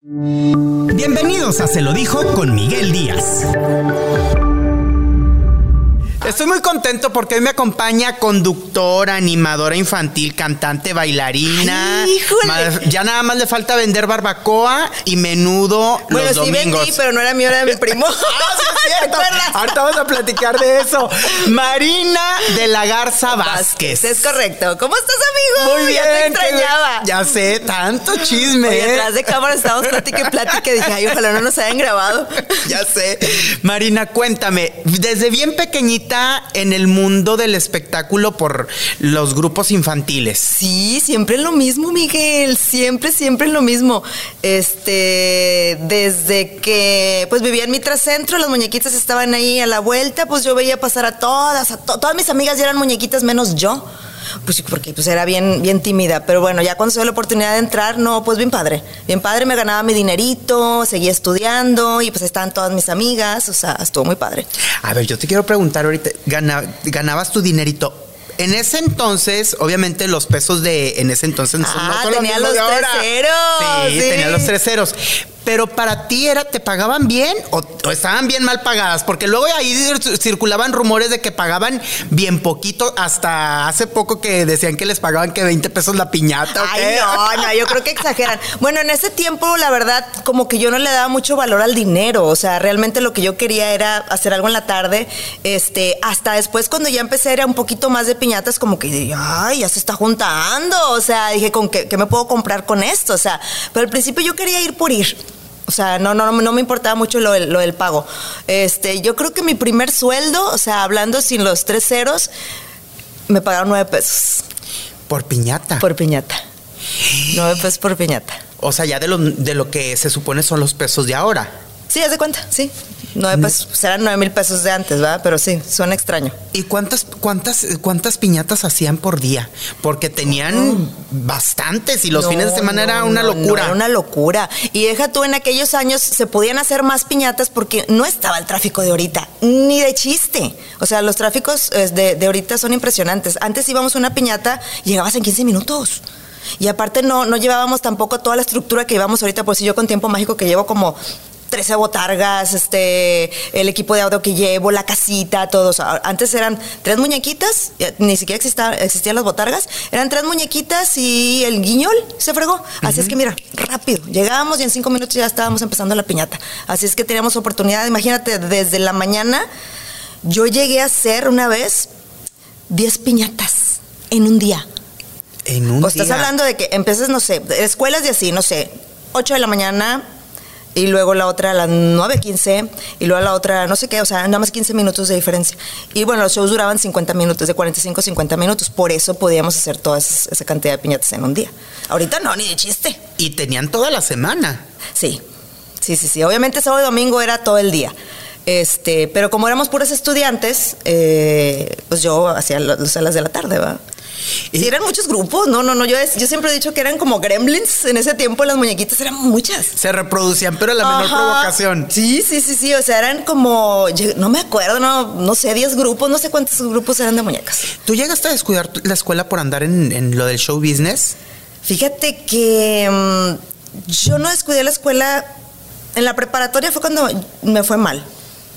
Bienvenidos a Se lo dijo con Miguel Díaz. Estoy muy contento porque hoy me acompaña conductora, animadora infantil, cantante, bailarina. Ay, híjole. Más- ya nada más le falta vender barbacoa y menudo Bueno, los sí domingos. vendí, pero no era mío, era de mi primo. Ah, sí es ¿Te cierto. Ahorita vamos a platicar de eso. Marina de la Garza Vázquez. Es correcto. ¿Cómo estás, amigo? Muy bien. Ya te extrañaba. Ya sé, tanto chisme. Oye, ¿eh? atrás de cámara estábamos plática y plática. Dije, ay, ojalá no nos hayan grabado. Ya sé. Marina, cuéntame, desde bien pequeñita en el mundo del espectáculo por los grupos infantiles. Sí, siempre es lo mismo, Miguel. Siempre, siempre lo mismo. Este, desde que pues vivía en mi trascentro, las muñequitas estaban ahí a la vuelta, pues yo veía pasar a todas, a to- todas mis amigas ya eran muñequitas menos yo. Pues porque pues era bien, bien tímida. Pero bueno, ya cuando se dio la oportunidad de entrar, no, pues bien padre. Bien padre, me ganaba mi dinerito, seguía estudiando y pues estaban todas mis amigas. O sea, estuvo muy padre. A ver, yo te quiero preguntar ahorita, gana- ganabas tu dinerito. En ese entonces, obviamente los pesos de en ese entonces Ah, no son tenía los tres ceros, Sí, sí. tenía los tres ceros. Pero para ti era, ¿te pagaban bien o, o estaban bien mal pagadas? Porque luego ahí cir- circulaban rumores de que pagaban bien poquito, hasta hace poco que decían que les pagaban que 20 pesos la piñata. ¿o Ay, qué? no, no, yo creo que exageran. Bueno, en ese tiempo, la verdad, como que yo no le daba mucho valor al dinero. O sea, realmente lo que yo quería era hacer algo en la tarde. Este, hasta después, cuando ya empecé, era un poquito más de piñatas, como que dije, ay, ya se está juntando. O sea, dije, ¿con qué, qué me puedo comprar con esto? O sea, pero al principio yo quería ir por ir. O sea, no, no, no me importaba mucho lo, del- lo del pago. Este, yo creo que mi primer sueldo, o sea, hablando sin los tres ceros, me pagaron nueve pesos Por piñata. por piñata. Nueve pesos por piñata. O sea, ya de lo, de lo que se supone son los pesos de ahora. Sí, haz de cuenta, sí. Nueve pesos. Pues eran nueve mil pesos de antes, ¿verdad? Pero sí, suena extraño. ¿Y cuántas, cuántas, cuántas piñatas hacían por día? Porque tenían bastantes y los No, fines de semana no, era una no, locura. era una locura. Y deja tú, en aquellos años se podían hacer más piñatas porque no estaba el tráfico de ahorita, ni de chiste. O sea, los tráficos de, de ahorita son impresionantes. Antes íbamos a una piñata llegabas en 15 minutos. Y aparte no, no llevábamos tampoco toda la estructura que llevamos ahorita, por si yo con Tiempo Mágico que llevo como 13 botargas, este, el equipo de audio que llevo, la casita, todo. O sea, antes eran tres muñequitas, ni siquiera existía- existían las botargas, eran tres muñequitas y el guiñol se fregó. Así es que mira, rápido, llegábamos y en cinco minutos ya estábamos empezando la piñata. Así es que teníamos oportunidad, imagínate, desde la mañana yo llegué a hacer una vez 10 piñatas en un día. En un O estás día. hablando de que empiezas, no sé, escuelas de así, no sé, 8 de la mañana y luego la otra a las 9.15 y luego la otra, no sé qué, o sea, nada más 15 minutos de diferencia. Y bueno, los shows duraban 50 minutos, de 45 a 50 minutos, por eso podíamos hacer toda esa cantidad de piñatas en un día. Ahorita no, ni de chiste. Y tenían toda la semana. Sí, sí, sí, sí. Obviamente sábado y domingo era todo el día. Este, pero como éramos puros estudiantes, eh, pues yo hacía las salas de la tarde, ¿va? Y- eran muchos grupos, no, no, no, yo, yo siempre he dicho que eran como gremlins, en ese tiempo las muñequitas eran muchas. Se reproducían, pero a la menor Ajá. provocación. Sí, sí, sí, sí, o sea, eran como, no me acuerdo, no, no sé, 10 grupos, no sé cuántos grupos eran de muñecas. ¿Tú llegaste a descuidar la escuela por andar en, en lo del show business? Fíjate que mm, yo no descuidé la escuela. En la preparatoria fue cuando me fue mal.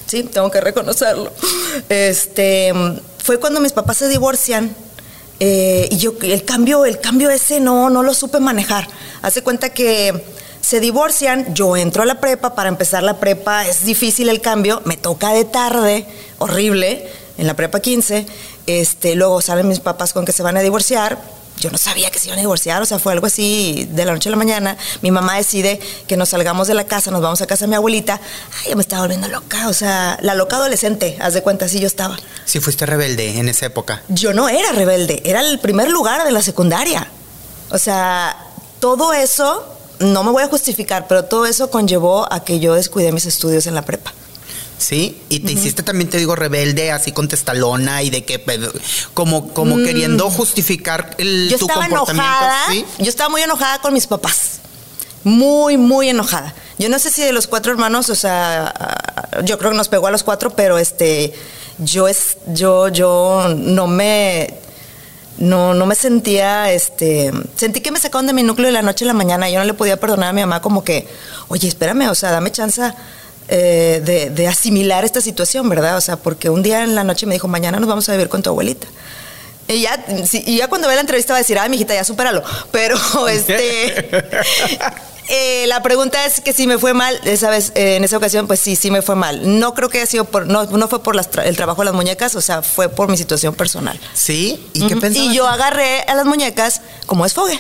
Sí, tengo que reconocerlo. Este mm, fue cuando mis papás se divorcian. Eh, y yo el cambio, el cambio ese no, no lo supe manejar. Hace cuenta que se divorcian, yo entro a la prepa, para empezar la prepa es difícil el cambio, me toca de tarde, horrible, en la prepa 15, este, luego salen mis papás con que se van a divorciar, yo no sabía que se iban a divorciar, o sea, fue algo así de la noche a la mañana. Mi mamá decide que nos salgamos de la casa, nos vamos a casa de mi abuelita. Ay, yo me estaba volviendo loca, o sea, la loca adolescente, haz de cuenta, así yo estaba. Si fuiste rebelde en esa época. Yo no era rebelde, era el primer lugar de la secundaria. O sea, todo eso no me voy a justificar, pero todo eso conllevó a que yo descuidé mis estudios en la prepa. Sí, y te hiciste también, te digo, rebelde, así contestalona y de que, como, como queriendo justificar el, yo tu estaba comportamiento. enojada. ¿sí? Yo estaba muy enojada con mis papás. Muy, muy enojada. Yo no sé si de los cuatro hermanos, o sea, yo creo que nos pegó a los cuatro, pero este, yo es, yo, yo no me, no, no me sentía, este, sentí que me sacaron de mi núcleo de la noche a la mañana. Yo no le podía perdonar a mi mamá como que, oye, espérame, o sea, dame chance eh, de, de asimilar esta situación, ¿verdad? O sea, porque un día en la noche me dijo, mañana nos vamos a vivir con tu abuelita. Y ya, sí, y ya cuando ve la entrevista va a decir, ay, mijita, ya supéralo. Pero, este, eh, la pregunta es que si me fue mal, esa vez, eh, en esa ocasión, pues sí, sí me fue mal. No creo que haya sido por, no, no fue por las tra- el trabajo de las muñecas, o sea, fue por mi situación personal. ¿Sí? ¿Y qué pensabas? Y yo agarré a las muñecas como desfogue.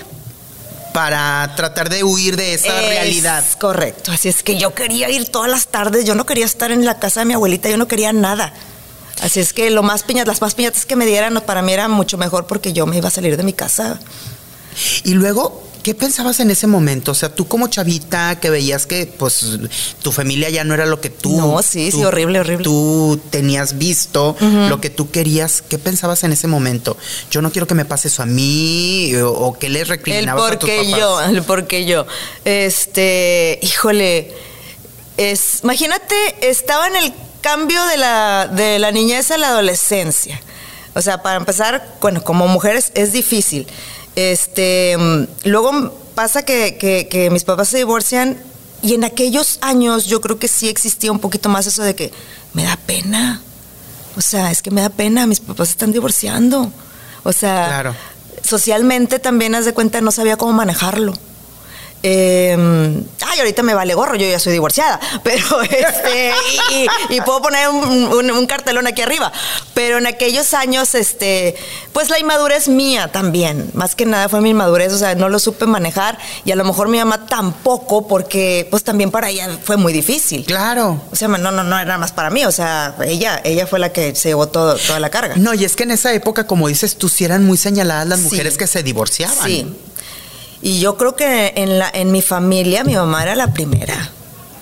Para tratar de huir de esa Es realidad. Correcto. Así es que yo quería ir todas las tardes, yo no quería estar en la casa de mi abuelita, yo no quería nada. Así es que lo más piñatas, las más piñatas que me dieran para mí era mucho mejor porque yo me iba a salir de mi casa. Y luego, ¿qué pensabas en ese momento? O sea, tú como chavita que veías que pues tu familia ya no era lo que tú... No, sí, sí, horrible, horrible. Tú tenías visto lo que tú querías. ¿Qué pensabas en ese momento? Yo no quiero que me pase eso a mí o, o qué les El recriminabas a tus papás. yo, el por qué yo. Este, híjole, es, imagínate, estaba en el cambio de la, de la niñez a la adolescencia. O sea, para empezar, bueno, como mujeres es difícil. Este, mm, luego pasa que, que- que mis papás se divorcian y en aquellos años yo creo que sí existía un poquito más eso de que me da pena. O sea, es que me da pena, mis papás están divorciando. O sea, Claro. socialmente también, haz de cuenta, no sabía cómo manejarlo. Eh, ay, ahorita me vale gorro, yo ya soy divorciada, pero este, y, y puedo poner un, un- un cartelón aquí arriba. Pero en aquellos años, este, pues la inmadurez mía también, más que nada fue mi inmadurez, o sea, no lo supe manejar y a lo mejor mi mamá tampoco, porque pues también para ella fue muy difícil. Claro. O sea, no, no, no era más para mí, o sea, ella, ella fue la que se llevó todo, toda la carga. No, y es que en esa época, como dices tú, sí eran muy señaladas las Sí. mujeres que se divorciaban. Sí. Y yo creo que en, la, en mi familia mi mamá era la primera.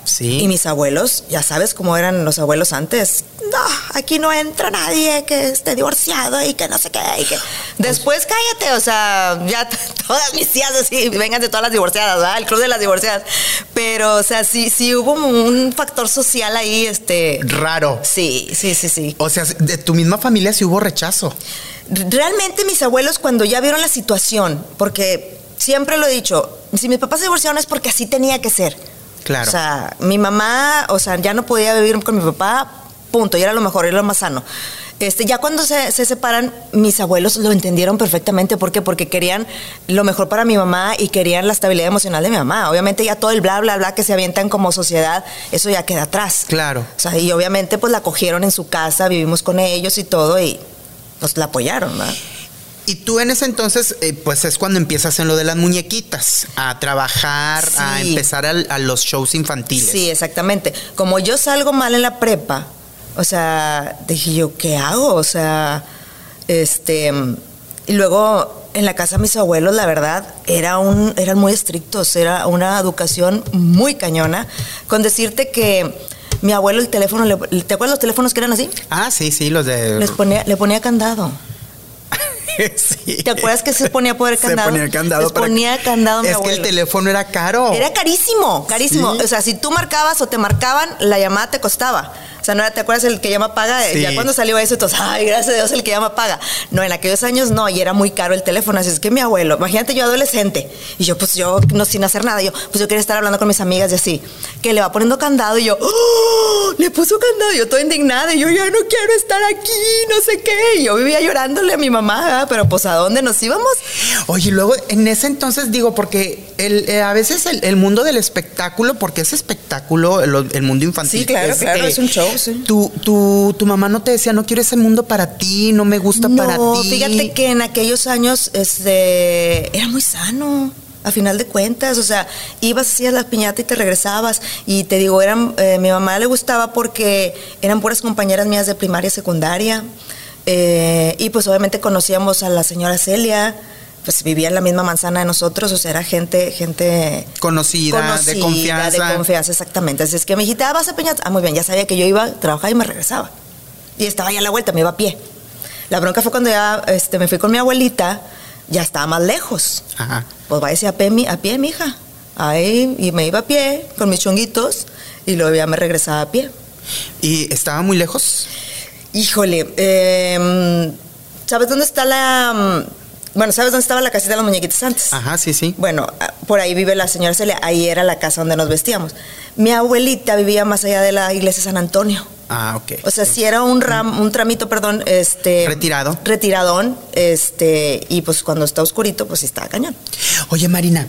Sí. Y mis abuelos, ya sabes cómo eran los abuelos antes. No, aquí no entra nadie que esté divorciado y que no sé qué. Y que... Después cállate, o sea, ya todas mis tías así, vengan de todas las divorciadas, ¿verdad? El club de las divorciadas. Pero, o sea, sí, sí hubo un factor social ahí, este. Raro. Sí, sí, sí, sí. O sea, de tu misma familia sí hubo rechazo. Realmente mis abuelos cuando ya vieron la situación, porque siempre lo he dicho, si mis papás se divorciaron es porque así tenía que ser. Claro. O sea, mi mamá, o sea, ya no podía vivir con mi papá, punto, y era lo mejor, era lo más sano. Este, ya cuando se, se separan, mis abuelos lo entendieron perfectamente. ¿Por qué? Porque querían lo mejor para mi mamá y querían la estabilidad emocional de mi mamá. Obviamente ya todo el bla, bla, bla que se avientan como sociedad, eso ya queda atrás. Claro. O sea, y obviamente pues la cogieron en su casa, vivimos con ellos y todo, y pues la apoyaron, ¿verdad? Y tú en ese entonces, eh, pues es cuando empiezas en lo de las muñequitas, a trabajar, a empezar al- a, los shows infantiles. Sí, exactamente. Como yo salgo mal en la prepa, o sea, dije yo, ¿qué hago? O sea, este. Y luego en la casa de mis abuelos, la verdad, era un, eran muy estrictos, era una educación muy cañona. Con decirte que mi abuelo, el teléfono, ¿te acuerdas los teléfonos que eran así? Ah, sí, sí, los de. Les ponía, le ponía candado. Sí. ¿Te acuerdas que se ponía a poner candado? Se ponía candado. Para- ponía candado a mi Es que el teléfono era caro. Era carísimo, carísimo. Sí. O sea, si tú marcabas o te marcaban, la llamada te costaba. Sea, no era, ¿te acuerdas el que llama paga? Sí. Ya cuando salió eso, entonces, ay, gracias a Dios, el que llama paga. No, en aquellos años no, y era muy caro el teléfono. Así es que mi abuelo, imagínate yo adolescente, y yo, pues yo, no sin hacer nada, yo, pues yo quería estar hablando con mis amigas y así, que le va poniendo candado y yo, ¡oh! Le puso candado, y yo toda indignada, y yo, ya no quiero estar aquí, no sé qué. Y yo vivía llorándole a mi mamá, pero pues ¿a dónde nos íbamos? Oye, y luego en ese entonces digo, porque el, eh, a veces el, el mundo del espectáculo, porque es espectáculo, el, el mundo infantil. Sí, claro, claro, es un show, sí. Tu, tu, tu mamá no te decía, no quiero ese mundo para ti, no me gusta para ti. No, fíjate que en aquellos años este, era muy sano. A final de cuentas, o sea, ibas, hacías la piñata y te regresabas. Y te digo, eran, eh, mi mamá le gustaba porque eran puras compañeras mías de primaria y secundaria. Eh, y pues obviamente conocíamos a la señora Celia, pues vivía en la misma manzana de nosotros, o sea, era gente, gente conocida, de confianza. De confianza, exactamente. Así es que me dijiste, ah, vas a piñata. Ah, muy bien, ya sabía que yo iba a trabajar y me regresaba. Y estaba ya a la vuelta, me iba a pie. La bronca fue cuando ya este, me fui con mi abuelita, ya estaba más lejos. Ajá. Pues vaya a pie, a pie, mija. Ahí, y me iba a pie con mis chonguitos y luego ya me regresaba a pie. ¿Y estaba muy lejos? Híjole, eh, ¿sabes dónde está la bueno, ¿sabes dónde estaba la casita de las muñequitas antes? Ajá, sí, sí. Bueno, ah, por ahí vive la señora Celia, ahí era la casa donde nos vestíamos. Mi abuelita vivía más allá de la iglesia San Antonio. Ah, ok. O sea, si era un ram, un tramito, perdón, este. Retirado. Retiradón, este, y pues cuando está oscurito, pues estaba cañón. Oye, Marina,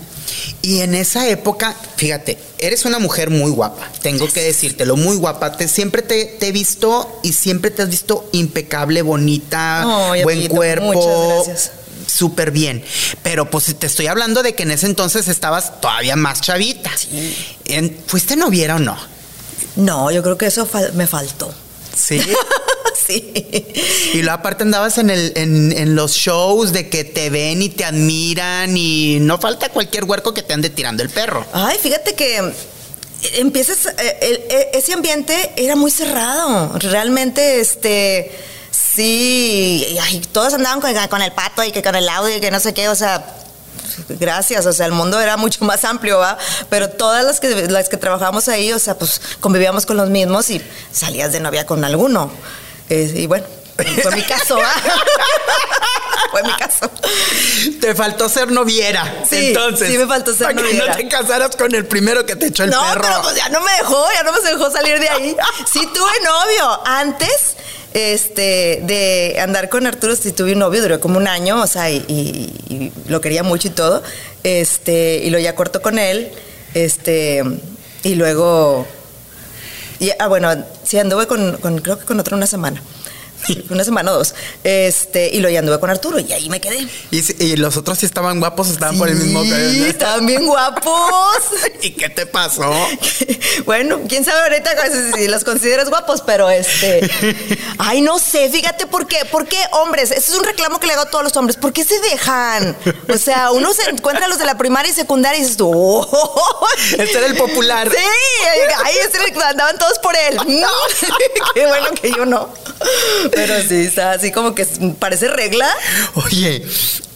y en esa época, fíjate, eres una mujer muy guapa, tengo que decírtelo, muy guapa. Te, siempre te, he visto y siempre te has visto impecable, bonita, buen cuerpo. Muchas gracias súper bien. Pero pues te estoy hablando de que en ese entonces estabas todavía más chavita. ¿Fuiste noviera o no? No, yo creo que eso me faltó. Sí. sí. Y luego aparte andabas en, el, en, los shows de que te ven y te admiran y no falta cualquier huerco que te ande tirando el perro. Ay, fíjate que empiezas, eh, ese ambiente era muy cerrado. Realmente, este Sí, y, todos andaban con, el pato y que con el audio y que no sé qué, o sea, gracias, o sea, el mundo era mucho más amplio, ¿va? Pero todas las que, las que trabajamos ahí, o sea, pues convivíamos con los mismos y salías de novia con alguno. Eh, y bueno, fue mi caso, ¿va? fue mi caso. Te faltó ser noviera, sí, entonces. Sí, me faltó ser para noviera. que no te casaras con el primero que te echó el perro. No, pero pues ya no me dejó, ya no me dejó salir de ahí. Sí tuve novio. Antes este, de andar con Arturo, si tuve un novio, duró como un año, o sea, y, lo quería mucho y todo, este, y lo ya cortó con él, este, y luego, ah, bueno, sí, anduve con, con, creo que con otro una semana. Una semana o dos. Este, y lo ya anduve con Arturo y ahí me quedé. ¿Y, los otros sí estaban guapos estaban por el mismo Sí, estaban bien guapos. ¿Y qué te pasó? bueno, quién sabe ahorita si los consideras guapos, pero este. Ay, no sé, fíjate por qué. ¿Por qué hombres? Ese es un reclamo que le hago a todos los hombres. ¿Por qué se dejan? O sea, uno se encuentra a los de la primaria y secundaria y dices tú. Oh". Este era el popular. Sí, ahí este andaban todos por él. qué bueno que yo no. Pero sí, está así como que parece regla. Oye,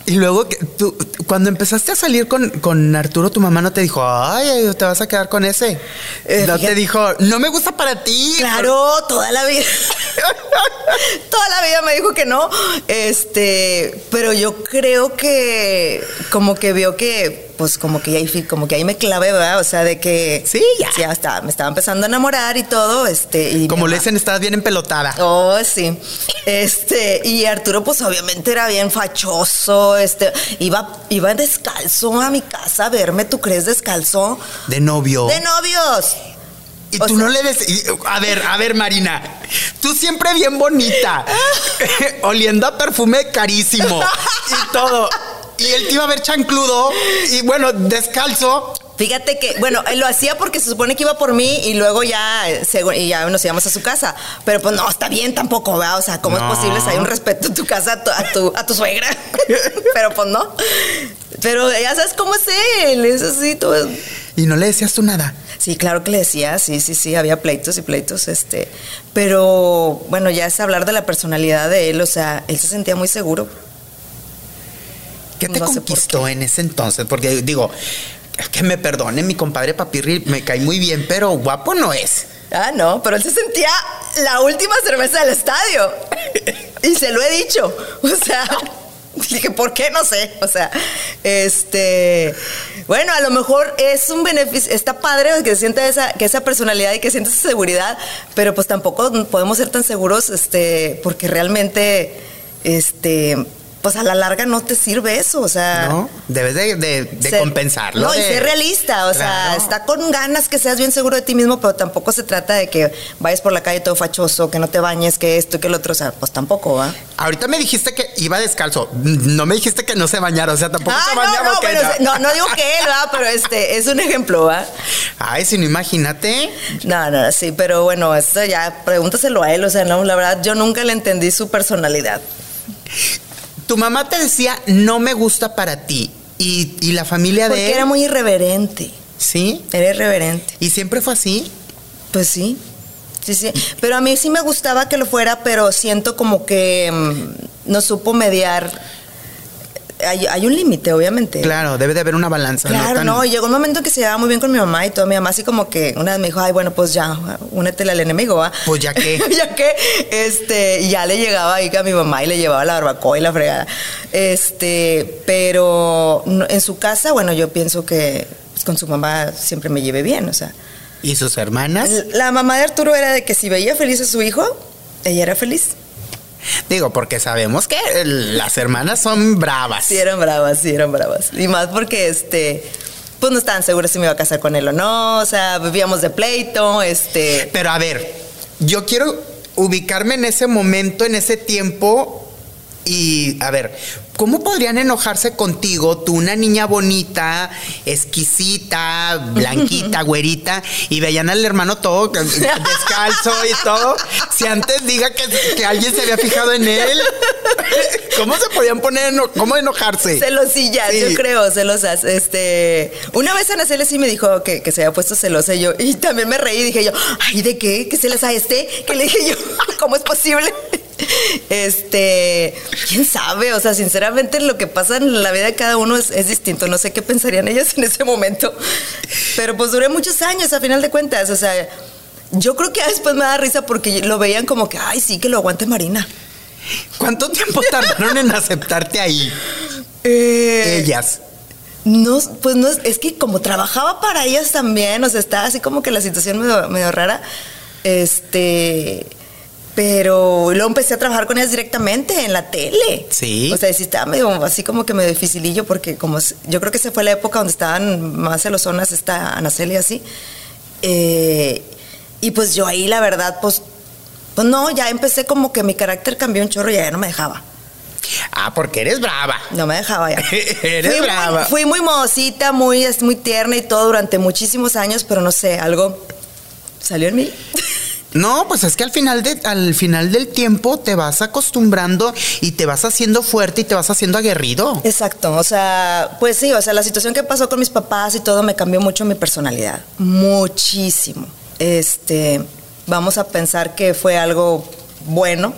y luego, tú, cuando empezaste a salir con, Arturo, tu mamá no te dijo, ay, te vas a quedar con ese. Eh, no te dijo, no me gusta para ti. Claro, toda la vida. toda la vida me dijo que no. Este, pero yo creo que como que vio que pues como que ahí como que ahí me clavé, ¿verdad? O sea, de que sí, ya, ya me estaba empezando a enamorar y todo, este, y como le dicen, estabas bien empelotada. Oh, sí. Este, y Arturo pues obviamente era bien fachoso, este, iba iba descalzo a mi casa a verme, ¿tú crees descalzo? De novio. De novios. Y tú no le des. A ver, a ver, Marina. Tú siempre bien bonita. oliendo a perfume carísimo. Y todo. Y él te iba a ver chancludo y bueno, descalzo. Fíjate que, bueno, él lo hacía porque se supone que iba por mí y luego ya, y ya nos íbamos a su casa. Pero pues no, está bien tampoco, ¿verdad? O sea, ¿cómo es posible si hay un respeto en tu casa a tu, a tu, suegra? Pero pues no. Pero ya sabes cómo es él, es así todo. ¿Y no le decías tú nada? Sí, claro que le decía, sí, sí, sí, había pleitos y pleitos, este. Pero bueno, ya es hablar de la personalidad de él, o sea, él se sentía muy seguro. ¿Qué te conquistó en ese entonces? Porque digo, que me perdone mi compadre Papirri, me cae muy bien, pero guapo no es. Ah, no, pero él se sentía la última cerveza del estadio. y se lo he dicho. O sea, dije, ¿por qué? No sé. O sea, este. Bueno, a lo mejor es un beneficio. Está padre que se sienta esa, que esa personalidad y que sienta esa seguridad, pero pues tampoco podemos ser tan seguros, este, porque realmente, este pues a la larga no te sirve eso, o sea. No, debes de, compensarlo. No, y ser realista, o sea, está con ganas que seas bien seguro de ti mismo, pero tampoco se trata de que vayas por la calle todo fachoso, que no te bañes, que esto, que el otro, o sea, pues tampoco, ¿va? Ahorita me dijiste que iba descalzo, no me dijiste que no se bañara, o sea, tampoco ah, se bañaba. No, no, no, digo que él, ¿va? Pero este, es un ejemplo, ¿va? Ay, si no, imagínate. No, no, sí, pero bueno, esto ya, pregúntaselo a él, o sea, no, la verdad, yo nunca le entendí su personalidad. Tu mamá te decía, no me gusta para ti. Y, y la familia Porque de él. era muy irreverente. Sí. Era irreverente. Y siempre fue así. Pues sí. Sí, sí. Pero a mí sí me gustaba que lo fuera, pero siento como que mm, no supo mediar. Hay, hay un límite, obviamente. Claro, debe de haber una balanza. Claro, tan- no, y llegó un momento en que se llevaba muy bien con mi mamá y todo. Mi mamá así como que una vez me dijo, ay, bueno, pues ya, únetele al enemigo, ¿va? Pues ya que. ya que, este, ya le llegaba ahí a mi mamá y le llevaba la barbacoa y la fregada. Este, pero en su casa, bueno, yo pienso que pues, con su mamá siempre me llevé bien, o sea. ¿Y sus hermanas? La mamá de Arturo era de que si veía feliz a su hijo, ella era feliz. Digo, porque sabemos que las hermanas son bravas. Sí, eran bravas, sí, eran bravas. Y más porque, este, pues no estaban seguras si me iba a casar con él o no, o sea, vivíamos de pleito, este... Pero a ver, yo quiero ubicarme en ese momento, en ese tiempo y a ver, ¿cómo podrían enojarse contigo, tú una niña bonita, exquisita, blanquita, güerita, y veían al hermano todo descalzo y todo? Si antes diga que, que alguien se había fijado en él, ¿cómo se podían poner, eno- cómo enojarse? Celosillas, Sí. yo creo, celosas. Este, una vez Ana Celia sí me dijo que, que se había puesto celosa y yo, y también me reí, dije yo, ay, ¿de qué? ¿Qué celosa este? Que le dije yo, ¿cómo es posible? Este, quién sabe, o sea, sinceramente lo que pasa en la vida de cada uno es, es distinto. No sé qué pensarían ellas en ese momento. Pero pues duré muchos años a final de cuentas. O sea, yo creo que después me da risa porque lo veían como que, ay, sí, que lo aguante Marina. ¿Cuánto tiempo tardaron en aceptarte ahí? Eh, Ellas. No, pues no es, es que como trabajaba para ellas también, o sea, estaba así como que la situación medio, medio rara. Este, pero luego empecé a trabajar con ellas directamente en la tele. Sí. O sea, sí estaba medio, así como que medio dificilillo, porque como yo creo que esa fue la época donde estaban más celosonas, esta Ana Celia así. Eh, y pues yo ahí, la verdad, pues, pues no, ya empecé como que mi carácter cambió un chorro y ya no me dejaba. Ah, porque eres brava. No me dejaba ya. Eres fui brava. Muy, fui muy modosita, muy, muy tierna y todo durante muchísimos años, pero no sé, algo salió en mí. No, pues es que al final, de, al final del tiempo te vas acostumbrando y te vas haciendo fuerte y te vas haciendo aguerrido. Exacto, o sea, pues sí, o sea, la situación que pasó con mis papás y todo me cambió mucho mi personalidad, muchísimo. Este, vamos a pensar que fue algo bueno,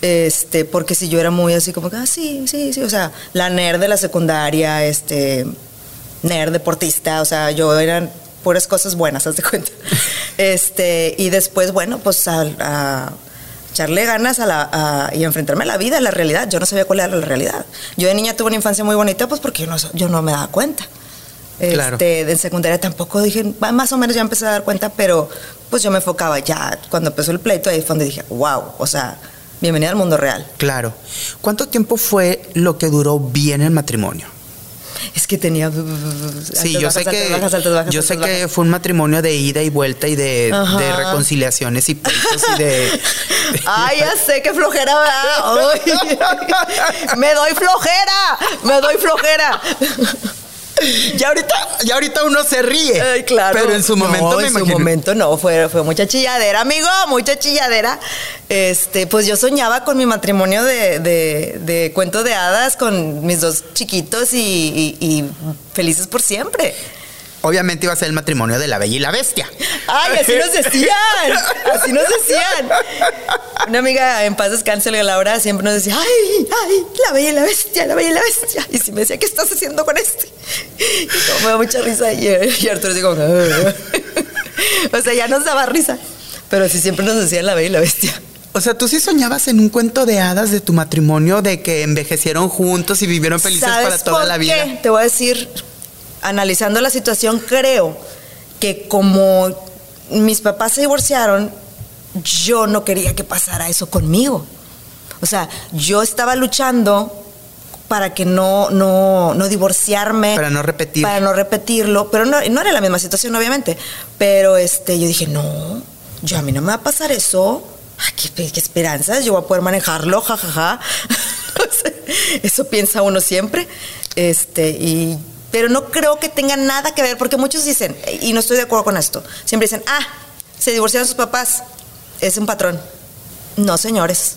este, porque si yo era muy así como que, ah, sí, sí, sí, o sea, la nerd de la secundaria, este, nerd deportista, o sea, yo eran puras cosas buenas, haz de cuenta. Este, y después, bueno, pues a, a echarle ganas a la, a- y enfrentarme a la vida, a la realidad. Yo no sabía cuál era la realidad. Yo de niña tuve una infancia muy bonita, pues porque yo no, yo no me daba cuenta. Claro. Este, de secundaria tampoco dije, más o menos ya empecé a dar cuenta, pero pues yo me enfocaba ya, cuando empezó el pleito, ahí fue donde dije, wow, o sea, bienvenida al mundo real. Claro. ¿Cuánto tiempo fue lo que duró bien el matrimonio? Es que tenía... Sí, yo sé que yo sé que fue un matrimonio de ida y vuelta y de, de reconciliaciones y pleitos y de Ay, ya sé qué flojera, ¿verdad? Ay. me doy flojera, me doy flojera. ya ahorita ya ahorita uno se ríe. Ay, claro. Pero en su momento no, me en imagino. su momento no, fue, fue mucha chilladera, amigo, mucha chilladera. Este, pues yo soñaba con mi matrimonio de, de, de cuento de hadas con mis dos chiquitos y, y- y felices por siempre. Obviamente iba a ser el matrimonio de la bella y la bestia. Ay, así nos decían, así nos decían. Una amiga en paz descanse, Laura, siempre nos decía, ay, ay, la bella y la bestia, la bella y la bestia. Y si me decía, ¿qué estás haciendo con este? Y como me da mucha risa y, y Arturo digo, o sea, ya nos daba risa. Pero sí siempre nos decían la bella y la bestia. O sea, tú sí soñabas en un cuento de hadas de tu matrimonio, de que envejecieron juntos y vivieron felices ¿Sabes para toda por la qué? vida. Te voy a decir, analizando la situación, creo que como mis papás se divorciaron, yo no quería que pasara eso conmigo. O sea, yo estaba luchando para que no, no, no divorciarme. Para no repetir. Para no repetirlo. Pero no, no era la misma situación, obviamente. Pero este, yo dije, no, yo a mí no me va a pasar eso. Ay, qué, qué esperanzas, yo voy a poder manejarlo, jajaja. O sea, eso piensa uno siempre. Este, y, pero no creo que tenga nada que ver, porque muchos dicen, y no estoy de acuerdo con esto, siempre dicen, ah, se divorciaron sus papás, es un patrón. No, señores.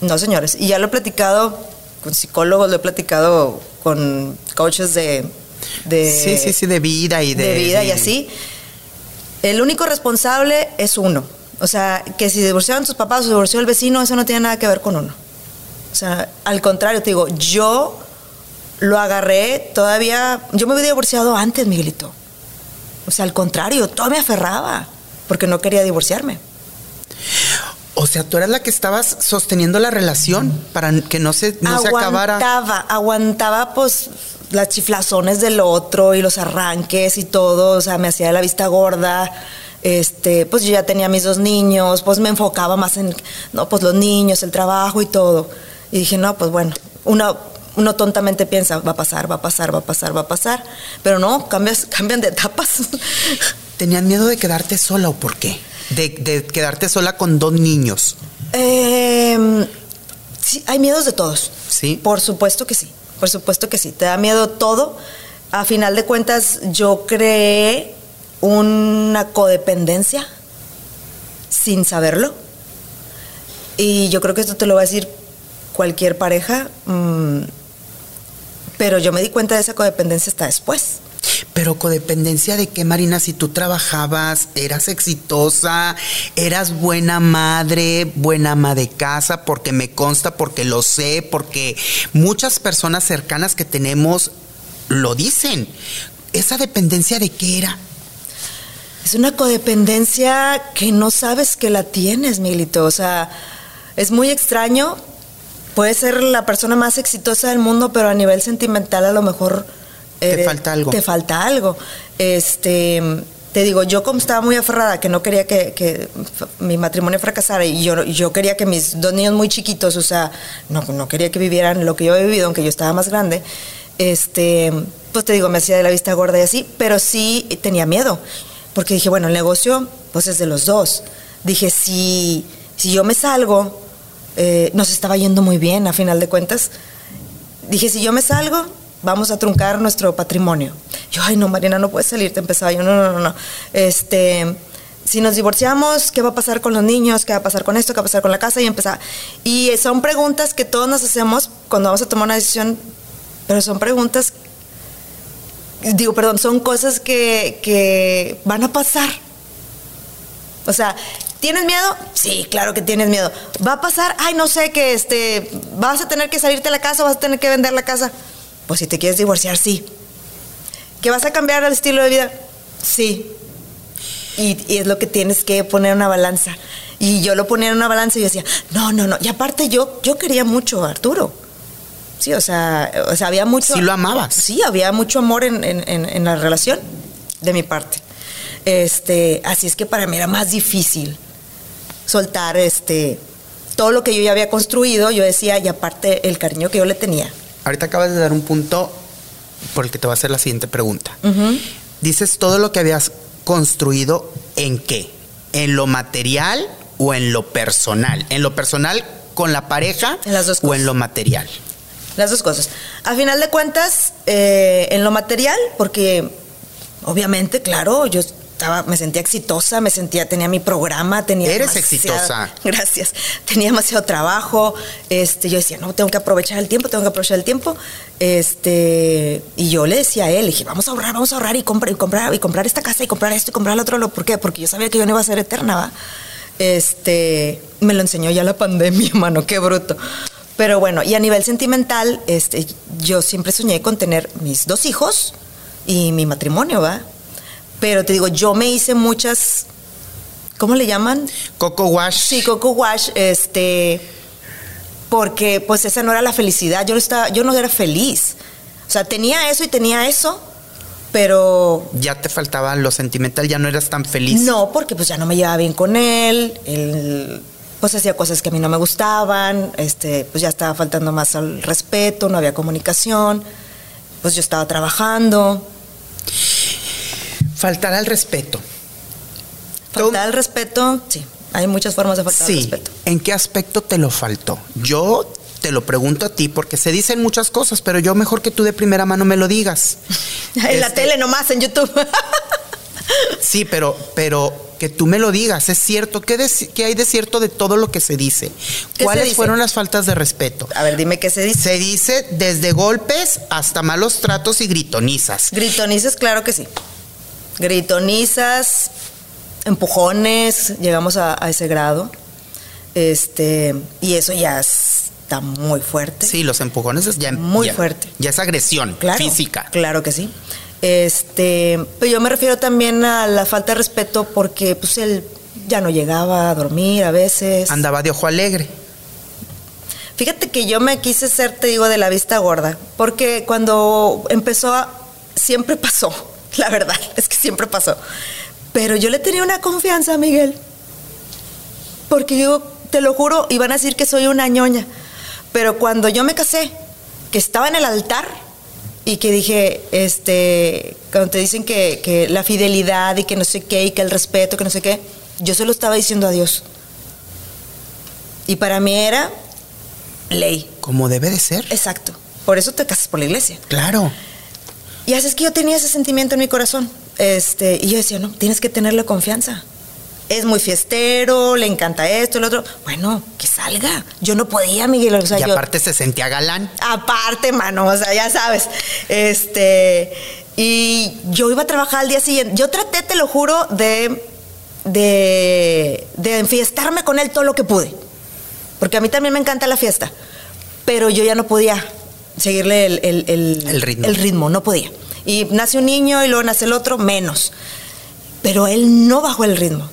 No, señores. Y ya lo he platicado con psicólogos, lo he platicado con coaches de, de sí, sí, sí, de vida y de, de vida y así. El único responsable es uno. O sea, que si divorciaron tus papás o divorció el vecino, eso no tiene nada que ver con uno. O sea, al contrario, te digo, yo lo agarré todavía. Yo me había divorciado antes, Miguelito. O sea, al contrario, todo me aferraba porque no quería divorciarme. O sea, tú eras la que estabas sosteniendo la relación para que no se, no se acabara. Aguantaba, aguantaba pues las chiflazones del otro y los arranques y todo. O sea, me hacía la vista gorda. Este, pues yo ya tenía mis dos niños, pues me enfocaba más en, no, pues los niños, el trabajo y todo. Y dije, no, pues bueno, uno, uno tontamente piensa, va a pasar, va a pasar, va a pasar, va a pasar. Pero no, cambias, cambian de etapas. ¿Tenían miedo de quedarte sola o por qué? De, de quedarte sola con dos niños. Eh, sí, hay miedos de todos. Sí. Por supuesto que sí. Por supuesto que sí. Te da miedo todo. A final de cuentas, yo creé una codependencia sin saberlo. Y yo creo que esto te lo va a decir cualquier pareja. mmm, pero yo me di cuenta de esa codependencia hasta después. Pero codependencia de qué, Marina, si tú trabajabas, eras exitosa, eras buena madre, buena ama de casa, porque me consta, porque lo sé, porque muchas personas cercanas que tenemos lo dicen. ¿Esa dependencia de qué era? Es una codependencia que no sabes que la tienes, Miguelito. O sea, es muy extraño. Puedes ser la persona más exitosa del mundo, pero a nivel sentimental a lo mejor te falta algo. Te falta algo. Este, te digo, yo como estaba muy aferrada, que no quería que, que mi matrimonio fracasara y yo, yo quería que mis dos niños muy chiquitos, o sea, no, no quería que vivieran lo que yo he vivido, aunque yo estaba más grande, este, pues te digo, me hacía de la vista gorda y así, pero sí tenía miedo, porque dije, bueno, el negocio pues es de los dos. Dije, si, si yo me salgo, eh, nos estaba yendo muy bien a final de cuentas. Dije, si yo me salgo, vamos a truncar nuestro patrimonio. Yo, ay, no, Marina, no puedes salir, te empezaba yo, no, no, no, no. Este, si nos divorciamos, ¿qué va a pasar con los niños? ¿Qué va a pasar con esto? ¿Qué va a pasar con la casa? Y empezaba. Y son preguntas que todos nos hacemos cuando vamos a tomar una decisión, pero son preguntas, digo, perdón, son cosas que, que van a pasar. O sea, ¿Tienes miedo? Sí, claro que tienes miedo. ¿Va a pasar? Ay, no sé, que este, vas a tener que salirte de la casa, vas a tener que vender la casa. Pues si te quieres divorciar, sí. ¿Que vas a cambiar el estilo de vida? Sí. Y, y, es lo que tienes que poner en una balanza. Y yo lo ponía en una balanza y yo decía, no, no, no. Y aparte yo, yo quería mucho a Arturo. Sí, o sea, o sea, había mucho... Sí lo amabas. Sí, había mucho amor en, en, en, en la relación de mi parte. Este, así es que para mí era más difícil soltar este todo lo que yo ya había construido, yo decía, y aparte el cariño que yo le tenía. Ahorita acabas de dar un punto por el que te voy a hacer la siguiente pregunta. Uh -huh. Dices todo lo que habías construido en qué? ¿En lo material o en lo personal? ¿En lo personal con la pareja en las dos o en lo material? Las dos cosas. A final de cuentas, eh, en lo material, porque obviamente, claro, yo estaba, me sentía exitosa, me sentía, tenía mi programa, tenía. Eres exitosa. Gracias. Tenía demasiado trabajo. Este, yo decía, no, tengo que aprovechar el tiempo, tengo que aprovechar el tiempo. Este, y yo le decía a él, dije, vamos a ahorrar, vamos a ahorrar y comprar, y comprar, y comprar esta casa y comprar esto y comprar el otro. ¿Por qué? Porque yo sabía que yo no iba a ser eterna, ¿va? Este, me lo enseñó ya la pandemia, mano, qué bruto. Pero bueno, y a nivel sentimental, este, yo siempre soñé con tener mis dos hijos y mi matrimonio, ¿va? Pero te digo, yo me hice muchas, ¿cómo le llaman? Coco wash. Sí, coco wash, este, porque pues esa no era la felicidad, yo no, estaba, yo no era feliz. O sea, tenía eso y tenía eso, pero... Ya te faltaba lo sentimental, ya no eras tan feliz. No, porque pues ya no me llevaba bien con él, él pues hacía cosas que a mí no me gustaban, este, pues ya estaba faltando más al respeto, no había comunicación, pues yo estaba trabajando. Faltar al respeto. Faltar al respeto, sí. Hay muchas formas de faltar sí. al respeto. ¿En qué aspecto te lo faltó? Yo te lo pregunto a ti porque se dicen muchas cosas, pero yo mejor que tú de primera mano me lo digas. en este... la tele nomás, en YouTube. Sí, pero, pero que tú me lo digas, es cierto. ¿Qué, hay de cierto de todo lo que se dice? ¿Qué ¿Cuáles se dice? fueron las faltas de respeto? A ver, dime qué se dice. Se dice desde golpes hasta malos tratos y gritonizas. Gritonizas, claro que sí. Gritonizas, empujones, llegamos a, a ese grado. Este, y eso ya está muy fuerte. Sí, los empujones es ya Muy ya- fuerte. Ya es agresión claro, física. Claro que sí. Este, pero yo me refiero también a la falta de respeto porque pues él ya no llegaba a dormir a veces. Andaba de ojo alegre. Fíjate que yo me quise ser, te digo, de la vista gorda, porque cuando empezó, a- siempre pasó, la verdad, es que siempre pasó. Pero yo le tenía una confianza a Miguel, porque yo, te lo juro, iban a decir que soy una ñoña, pero cuando yo me casé, que estaba en el altar y que dije, este, cuando te dicen que, que la fidelidad y que no sé qué, y que el respeto, que no sé qué, yo se lo estaba diciendo a Dios. Y para mí era ley. Como debe de ser. Exacto. Por eso te casas por la iglesia. Claro. Y así es que yo tenía ese sentimiento en mi corazón. Este, y yo decía, no, tienes que tenerle confianza. Es muy fiestero, le encanta esto, lo otro. Bueno, que salga. Yo no podía, Miguel. O sea, y yo, aparte se sentía galán. Aparte, mano, o sea, ya sabes. Este. Y yo iba a trabajar al día siguiente. Yo traté, te lo juro, de. de. de enfiestarme con él todo lo que pude. Porque a mí también me encanta la fiesta. Pero yo ya no podía seguirle el, el- el- El ritmo. el ritmo, no podía. Y nace un niño y luego nace el otro, menos. Pero él no bajó el ritmo.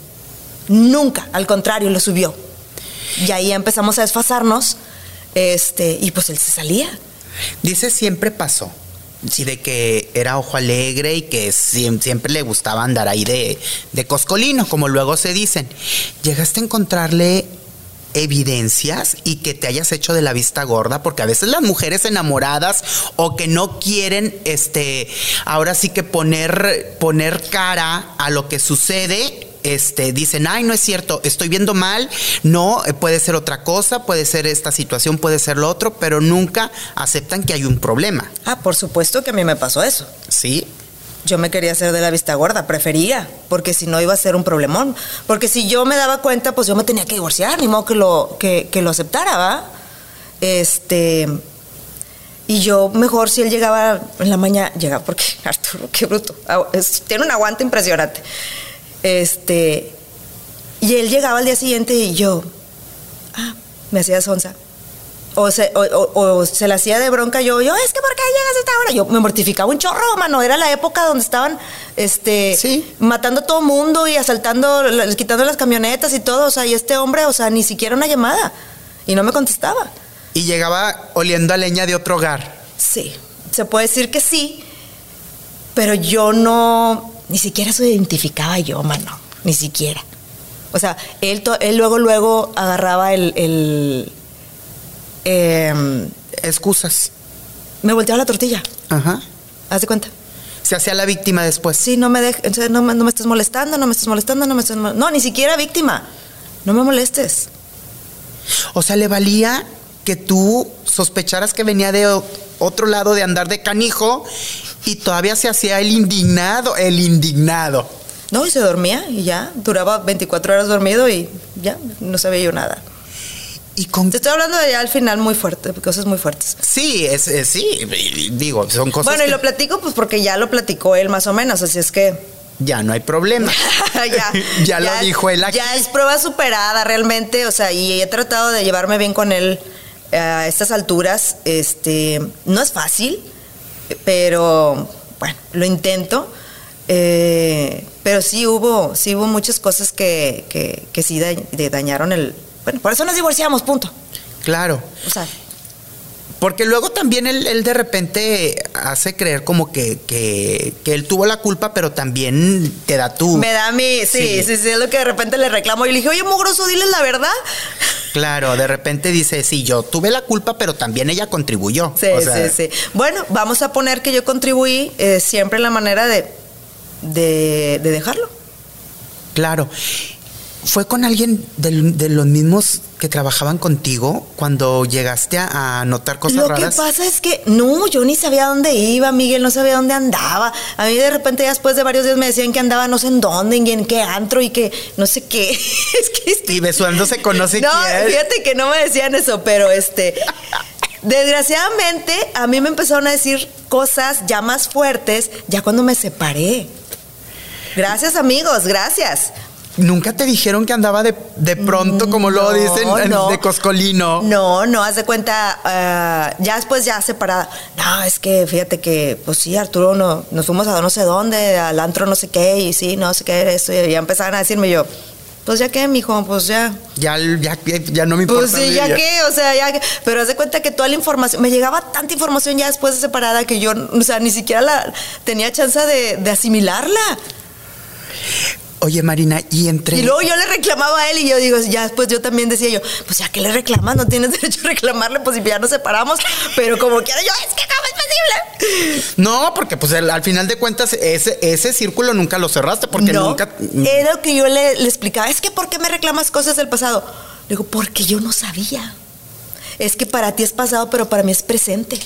Nunca, al contrario, lo subió. Y ahí empezamos a desfasarnos. Este, y pues él se salía. Dice siempre pasó. Sí, de que era ojo alegre y que siem- siempre le gustaba andar ahí de, de coscolino, como luego se dicen. ¿Llegaste a encontrarle evidencias y que te hayas hecho de la vista gorda? Porque a veces las mujeres enamoradas o que no quieren, este, ahora sí que poner, poner cara a lo que sucede, este, dicen, ay, no es cierto, estoy viendo mal, no, eh, puede ser otra cosa, puede ser esta situación, puede ser lo otro, pero nunca aceptan que hay un problema, Ah, por supuesto que a mí me pasó eso. ¿sí? Yo me quería hacer de la vista gorda, prefería, porque si no iba a ser un problemón. Porque si yo me daba cuenta, pues yo me tenía que divorciar, ni modo que lo, que, que lo aceptara, ¿va? Este. Y yo mejor si él llegaba en la mañana, llegaba porque Arturo, qué bruto, tiene un aguante impresionante. Este. Y él llegaba al día siguiente y yo, ah, me hacía sonza. O se, o, o- o se la hacía de bronca yo, yo, es que ¿por qué llegas a esta hora? Yo me mortificaba un chorro, mano. Era la época donde estaban este, Sí. matando a todo mundo y asaltando, quitando las camionetas y todo. O sea, y este hombre, o sea, ni siquiera una llamada. Y no me contestaba. Y llegaba oliendo a leña de otro hogar. Sí, se puede decir que sí, pero yo no, ni siquiera se identificaba yo, mano, ni siquiera. O sea, él, él luego, luego agarraba el, el em, Excusas. me volteaba la tortilla, Ajá. haz de cuenta. Se hacía la víctima después. Sí, no me dejes, no, me- no me estés molestando, no me estés molestando, no me estés molestando. No, ni siquiera víctima. No me molestes. O sea, le valía que tú sospecharas que venía de otro lado de andar de canijo y todavía se hacía el indignado, el indignado. No, y se dormía y ya, duraba 24 horas dormido y ya, no sabía yo nada. Y con Te estoy hablando de ya al final muy fuerte, cosas muy fuertes. Sí, es, es- sí, digo, son cosas Bueno, y lo platico pues porque ya lo platicó él más o menos, así es que ya no hay problema. ya, ya, lo dijo él aquí. Ya es prueba superada realmente, o sea, y he tratado de llevarme bien con él eh, a estas alturas. Este, no es fácil, pero bueno, lo intento. Eh, pero sí hubo, sí hubo muchas cosas que, que, que sí dañaron el. Bueno, por eso nos divorciamos, punto. Claro. O sea, Porque luego también él, él de repente hace creer como que, que, que él tuvo la culpa, pero también te da tú. me da mi. Sí, Sí. sí, sí, es lo que de repente le reclamo. Y le dije, oye, mugroso, diles la verdad. Claro, de repente dice, sí, yo tuve la culpa, pero también ella contribuyó. Sí, O sea, sí, sí. Bueno, vamos a poner que yo contribuí eh, siempre en la manera de, de, de dejarlo. Claro. ¿Fue con alguien del- de, los mismos que trabajaban contigo cuando llegaste a, a notar cosas Lo raras? que pasa es que no, yo ni sabía dónde iba, Miguel, no sabía dónde andaba. A mí de repente ya después de varios días me decían que andaba no sé en dónde, y en qué antro y que no sé qué. es que este- Y besuándose con no sé no, quién. fíjate que no me decían eso, pero este. Desgraciadamente, a mí me empezaron a decir cosas ya más fuertes ya cuando me separé. Gracias, amigos, gracias. Nunca te dijeron que andaba de, de pronto, como lo No, dicen, en- no. de coscolino. No, no, haz de cuenta, ah, ya después ya separada. No, es que fíjate que, pues sí, Arturo, no, nos fuimos a no sé dónde, al antro no sé qué, y sí, no sé qué era eso. Y ya empezaban a decirme yo, pues ya qué, mijo, pues ya. Ya, ya, ya no me importa. Pues sí, ya qué, o sea, ya Pero haz de cuenta que toda la información, me llegaba tanta información ya después de separada que yo, o sea, ni siquiera la tenía chance de, de asimilarla. Oye, Marina, y entre. Y luego yo le reclamaba a él y yo digo, ya después yo también decía yo, pues ya que le reclamas, no tienes derecho a reclamarle, pues si ya nos separamos, pero como quiera yo, es que cómo es posible. No, porque pues el- al final de cuentas ese, ese círculo nunca lo cerraste porque no, nunca... era lo que yo le, le explicaba, es que ¿por qué me reclamas cosas del pasado? Le digo, porque yo no sabía. Es que para ti es pasado, pero para mí es presente.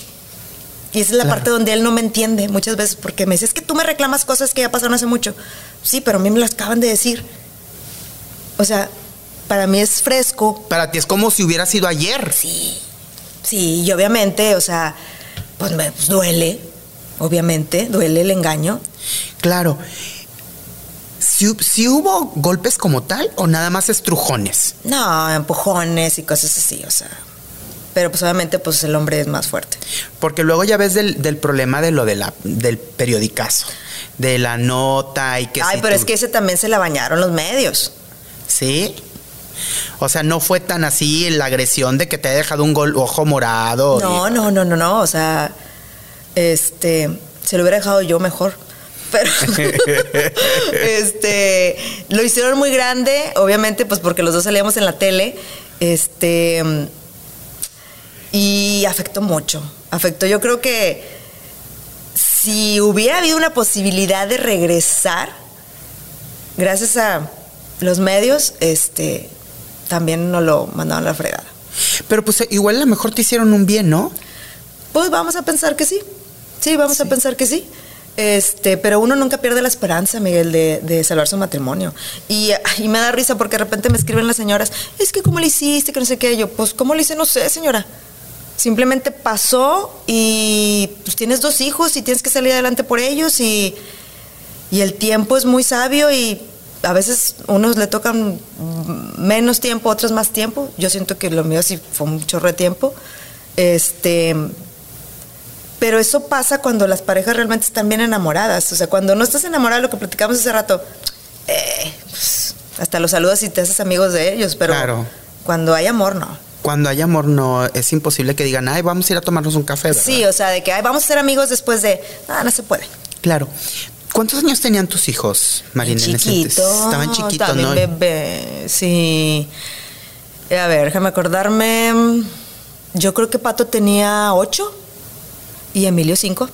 Y esa es la Claro. parte donde él no me entiende muchas veces, porque me dice, es que tú me reclamas cosas que ya pasaron hace mucho. Sí, pero a mí me las acaban de decir. O sea, para mí es fresco, Para ti es como si hubiera sido ayer. Sí, sí, y obviamente, o sea, pues me pues, duele, obviamente, duele el engaño. Claro. Si, si hubo golpes como tal o nada más estrujones. No, empujones y cosas así, o sea. Pero pues obviamente, pues el hombre es más fuerte. Porque luego ya ves del, del problema de lo de la, del periodicazo. De la nota y que Ay, si pero tú- es que ese también se la bañaron los medios. Sí. O sea, no fue tan así la agresión de que te haya dejado un gol, ojo morado. y- No, no, no, no, no, o sea, este, se lo hubiera dejado yo mejor. Pero, este, lo hicieron muy grande, obviamente, pues porque los dos salíamos en la tele, este, y afectó mucho, afectó. Yo creo que si hubiera habido una posibilidad de regresar, gracias a los medios, este, también nos lo mandaron a la fregada. Pero pues igual a lo mejor te hicieron un bien, ¿no? Pues vamos a pensar que sí. Sí, vamos a pensar que sí. Este, pero uno nunca pierde la esperanza, Miguel, de, de salvar su matrimonio. Y, y me da risa porque de repente me escriben las señoras, es que ¿cómo le hiciste? Que no sé qué. Yo, pues, ¿cómo le hice? No sé, señora. Simplemente pasó y pues tienes dos hijos y tienes que salir adelante por ellos y, y el tiempo es muy sabio y a veces unos le tocan menos tiempo, otros más tiempo. Yo siento que lo mío sí fue un chorro de tiempo. Este, pero eso pasa cuando las parejas realmente están bien enamoradas. O sea, cuando no estás enamorada, lo que platicamos hace rato, eh, pues, hasta los saludas y te haces amigos de ellos, pero Claro. cuando hay amor, no. Cuando hay amor, no es imposible que digan, ay, vamos a ir a tomarnos un café. ¿verdad? Sí, o sea, de que "Ay, vamos a ser amigos después de. Ah, no se puede. Claro. ¿Cuántos años tenían tus hijos, Marina? Chiquito. Estaban chiquitos, también ¿no? bebé, sí. A ver, déjame acordarme. Yo creo que Pato tenía ocho y Emilio cinco.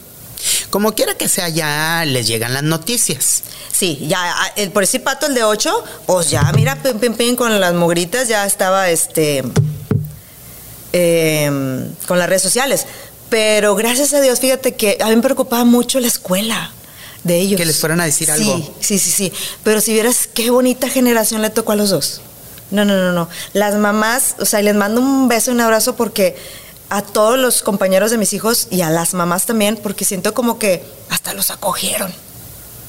Como quiera que sea, ya les llegan las noticias. Sí, ya, ah, el, por decir Pato, el de ocho, pues ya, mira, pim, pim, pim, con las mugritas ya estaba este. Em, con las redes sociales. Pero gracias a Dios, fíjate que a mí me preocupaba mucho la escuela de ellos. Que les fueran a decir Sí, algo. Sí, sí, sí. Pero si vieras qué bonita generación le tocó a los dos. No, no, no, no. Las mamás, o sea, les mando un beso un abrazo porque a todos los compañeros de mis hijos y a las mamás también, porque siento como que hasta los acogieron.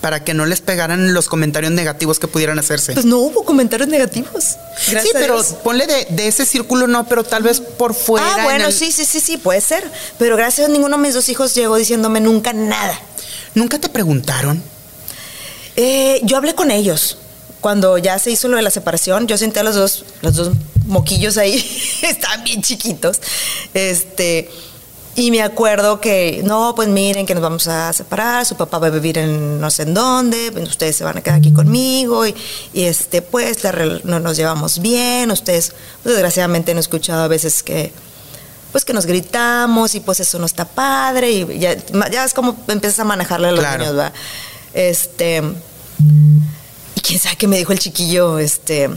Para que no les pegaran los comentarios negativos que pudieran hacerse. Pues no hubo comentarios negativos. Gracias sí, a pero Dios. ponle de, de ese círculo no, pero tal vez por fuera. Ah, en bueno, el- sí, sí, sí, sí, puede ser. Pero gracias a ninguno de mis dos hijos llegó diciéndome nunca nada. ¿Nunca te preguntaron? Eh, yo hablé con ellos. Cuando ya se hizo lo de la separación, yo senté a los dos, los dos moquillos ahí, estaban bien chiquitos. Este, y me acuerdo que, no, pues miren que nos vamos a separar, su papá va a vivir en no sé en dónde, pues ustedes se van a quedar aquí conmigo y, y, este, pues la no nos llevamos bien, ustedes, pues, desgraciadamente no he escuchado a veces que, pues que nos gritamos y pues eso no está padre y ya, ya es como empiezas a manejarle a los Claro. niños, ¿va? Este, y quién sabe qué me dijo el chiquillo, este...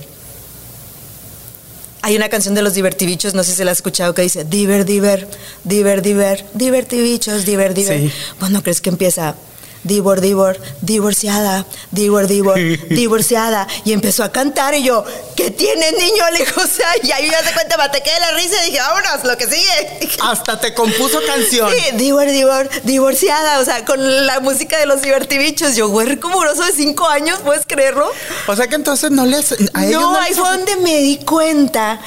Hay una canción de los divertibichos, no sé si se la has escuchado, que dice, diver, diver, diver, diver, divertibichos, diver, diver. Sí. ¿Cuándo crees que empieza? Divor, divor, divorciada, divor, divor, divorciada. Y empezó a cantar y yo, ¿qué tienes, niño? Le dijo, o sea, y ahí me de cuenta, me de la risa y dije, vámonos, lo que sigue. Hasta te compuso canción. Sí, divor, divor, divorciada, o sea, con la música de los divertibichos. Yo, güey, como de cinco años, ¿puedes creerlo? O sea que entonces no les. A ellos no, no ahí fue donde me di cuenta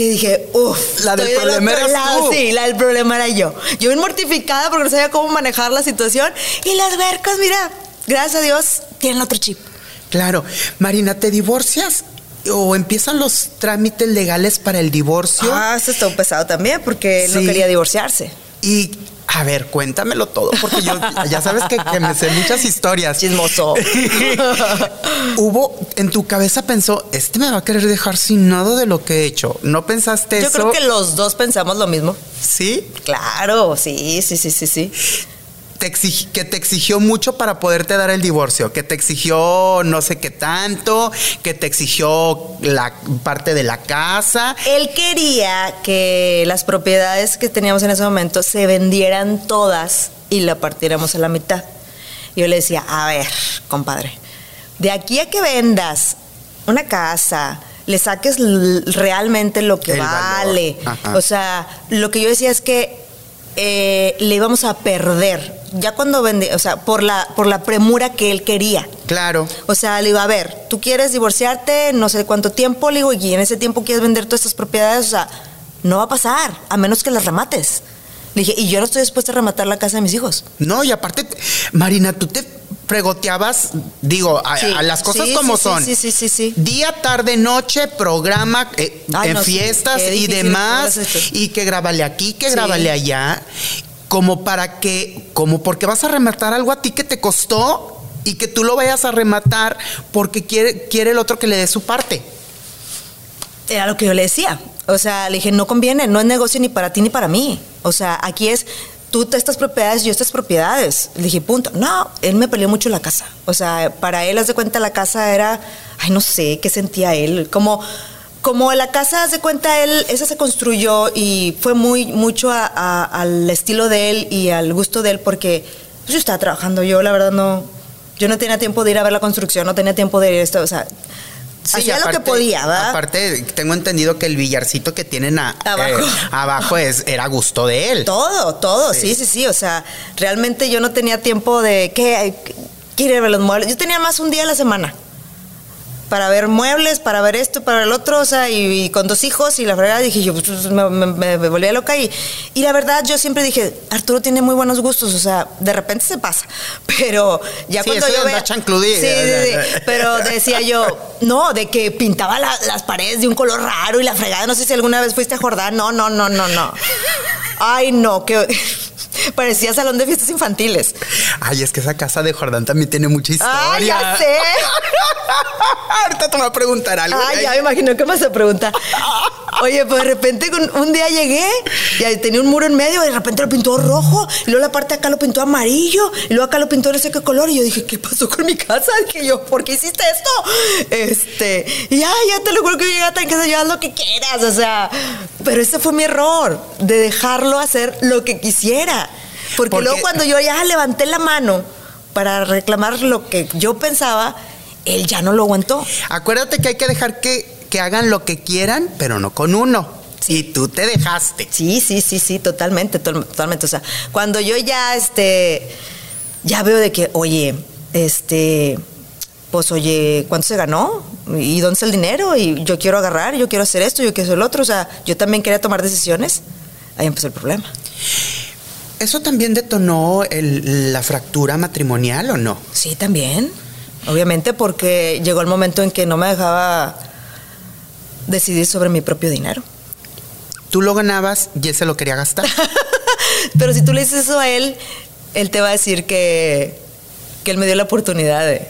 que dije, uff, La del problema eras tú. Sí, la del problema era yo. Yo bien mortificada porque no sabía cómo manejar la situación. Y las vercas, mira, gracias a Dios, tienen otro chip. Claro. Marina, ¿te divorcias? ¿O empiezan los trámites legales para el divorcio? Ah, eso estuvo pesado también porque no quería divorciarse. Y, a ver, cuéntamelo todo, porque yo ya sabes que, que me sé muchas historias. Chismoso. Hubo, en tu cabeza pensó, este me va a querer dejar sin nada de lo que he hecho. ¿No pensaste Yo eso? creo que los dos pensamos lo mismo. Sí. Claro, sí, sí, sí, sí, sí. Te exig- que te exigió mucho para poderte dar el divorcio, que te exigió no sé qué tanto, que te exigió la parte de la casa. Él quería que las propiedades que teníamos en ese momento se vendieran todas y la partiéramos a la mitad. Yo le decía, a ver, compadre, de aquí a que vendas una casa, le saques realmente lo que El vale. O sea, lo que yo decía es que eh, le íbamos a perder. Ya cuando vendí, o sea, por la, por la premura que él quería. Claro. O sea, le digo, a ver, tú quieres divorciarte no sé cuánto tiempo, le digo, y en ese tiempo quieres vender todas estas propiedades, o sea, no va a pasar, a menos que las remates. Le dije, y yo no estoy dispuesta a rematar la casa de mis hijos. No, y aparte, Marina, tú te fregoteabas, digo, a, Sí. a las cosas Sí, como sí, son. sí, sí, sí. Día, tarde, noche, programa, eh, Ay, en no, sí, fiestas y demás, y que grábale aquí, que grábale allá, como para que, como porque vas a rematar algo a ti que te costó y que tú lo vayas a rematar porque quiere, quiere el otro que le dé su parte. Era lo que yo le decía. O sea, le dije, no conviene, no es negocio ni para ti ni para mí. O sea, aquí es tú estas propiedades, yo estas propiedades. Le dije, punto. No, él me peleó mucho la casa. O sea, para él, haz de cuenta, la casa era, ay, no sé, qué sentía él. Como, como la casa, haz de cuenta, él, esa se construyó y fue muy, mucho al estilo de él y al gusto de él porque pues, yo estaba trabajando. Yo, la verdad, no, yo no tenía tiempo de ir a ver la construcción, no tenía tiempo de ir a esto, o sea, hacía lo que aparte- podía, ¿verdad? Aparte, tengo entendido que el billarcito que tienen a- Abajo. eh, abajo es, era gusto de él. Todo, todo, sí. sí, sí, O sea, realmente yo no tenía tiempo de que quiere ver los muebles. Yo tenía más un día a la semana para ver muebles, para ver esto, para ver el otro, o sea, y, y con dos hijos y la verdad dije yo, pues, me, me- me- me volvía loca y, y la verdad yo siempre dije, Arturo tiene muy buenos gustos, o sea, de repente se pasa, pero ya Sí, cuando yo chancludí. Sí, sí, sí, pero decía yo, no, de que pintaba la- las paredes de un color raro y la fregada, no sé si alguna vez fuiste a Jordán, no, no, no, no, no. Ay, no, que parecía salón de fiestas infantiles. Ay, es que esa casa de Jordán también tiene mucha historia. Ay, ya sé. Ahorita te voy a preguntar algo. Ay, ya me imagino que me vas a preguntar. Oye, pues de repente un día llegué y tenía un muro en medio y de repente lo pintó rojo y luego la parte de acá lo pintó amarillo y luego acá lo pintó no sé qué color y yo dije, ¿qué pasó con mi casa? Dije yo, ¿por qué hiciste esto? Este, y ya, ya te lo juro que yo llegué a casa, yo haz lo que quieras, o sea, pero ese fue mi error, de dejarlo hacer lo que quisiera. Porque, Porque- luego cuando yo ya levanté la mano para reclamar lo que yo pensaba, él ya no lo aguantó. Acuérdate que hay que dejar que, que hagan lo que quieran, pero no con uno. Y tú te dejaste. Sí, sí, sí, sí, totalmente, to- totalmente. O sea, cuando yo ya, este, ya veo de que, oye, este, pues, oye, ¿cuánto se ganó? ¿Y dónde está el dinero? Y yo quiero agarrar, yo quiero hacer esto, yo quiero hacer el otro. O sea, yo también quería tomar decisiones. Ahí empezó el problema. ¿Eso también detonó el- la fractura matrimonial o no? Sí, también. Obviamente porque llegó el momento en que no me dejaba decidir sobre mi propio dinero. Tú lo ganabas y él se lo quería gastar. Pero si tú le dices eso a él, él te va a decir que, que él me dio la oportunidad de,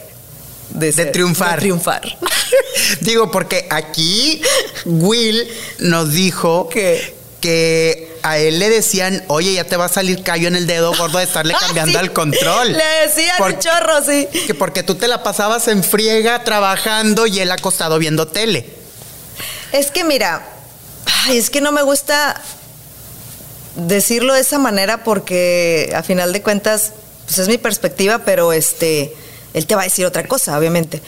De ser- triunfar. de triunfar. Digo, porque aquí Will nos dijo ¿Qué? que a él le decían, oye, ya te va a salir callo en el dedo gordo de estarle cambiando Sí. el control. Le decían Por- chorro, sí. Que porque tú te la pasabas en friega trabajando y él acostado viendo tele. Es que mira, ay, es que no me gusta decirlo de esa manera porque a final de cuentas, pues es mi perspectiva, pero este, él te va a decir otra cosa, obviamente.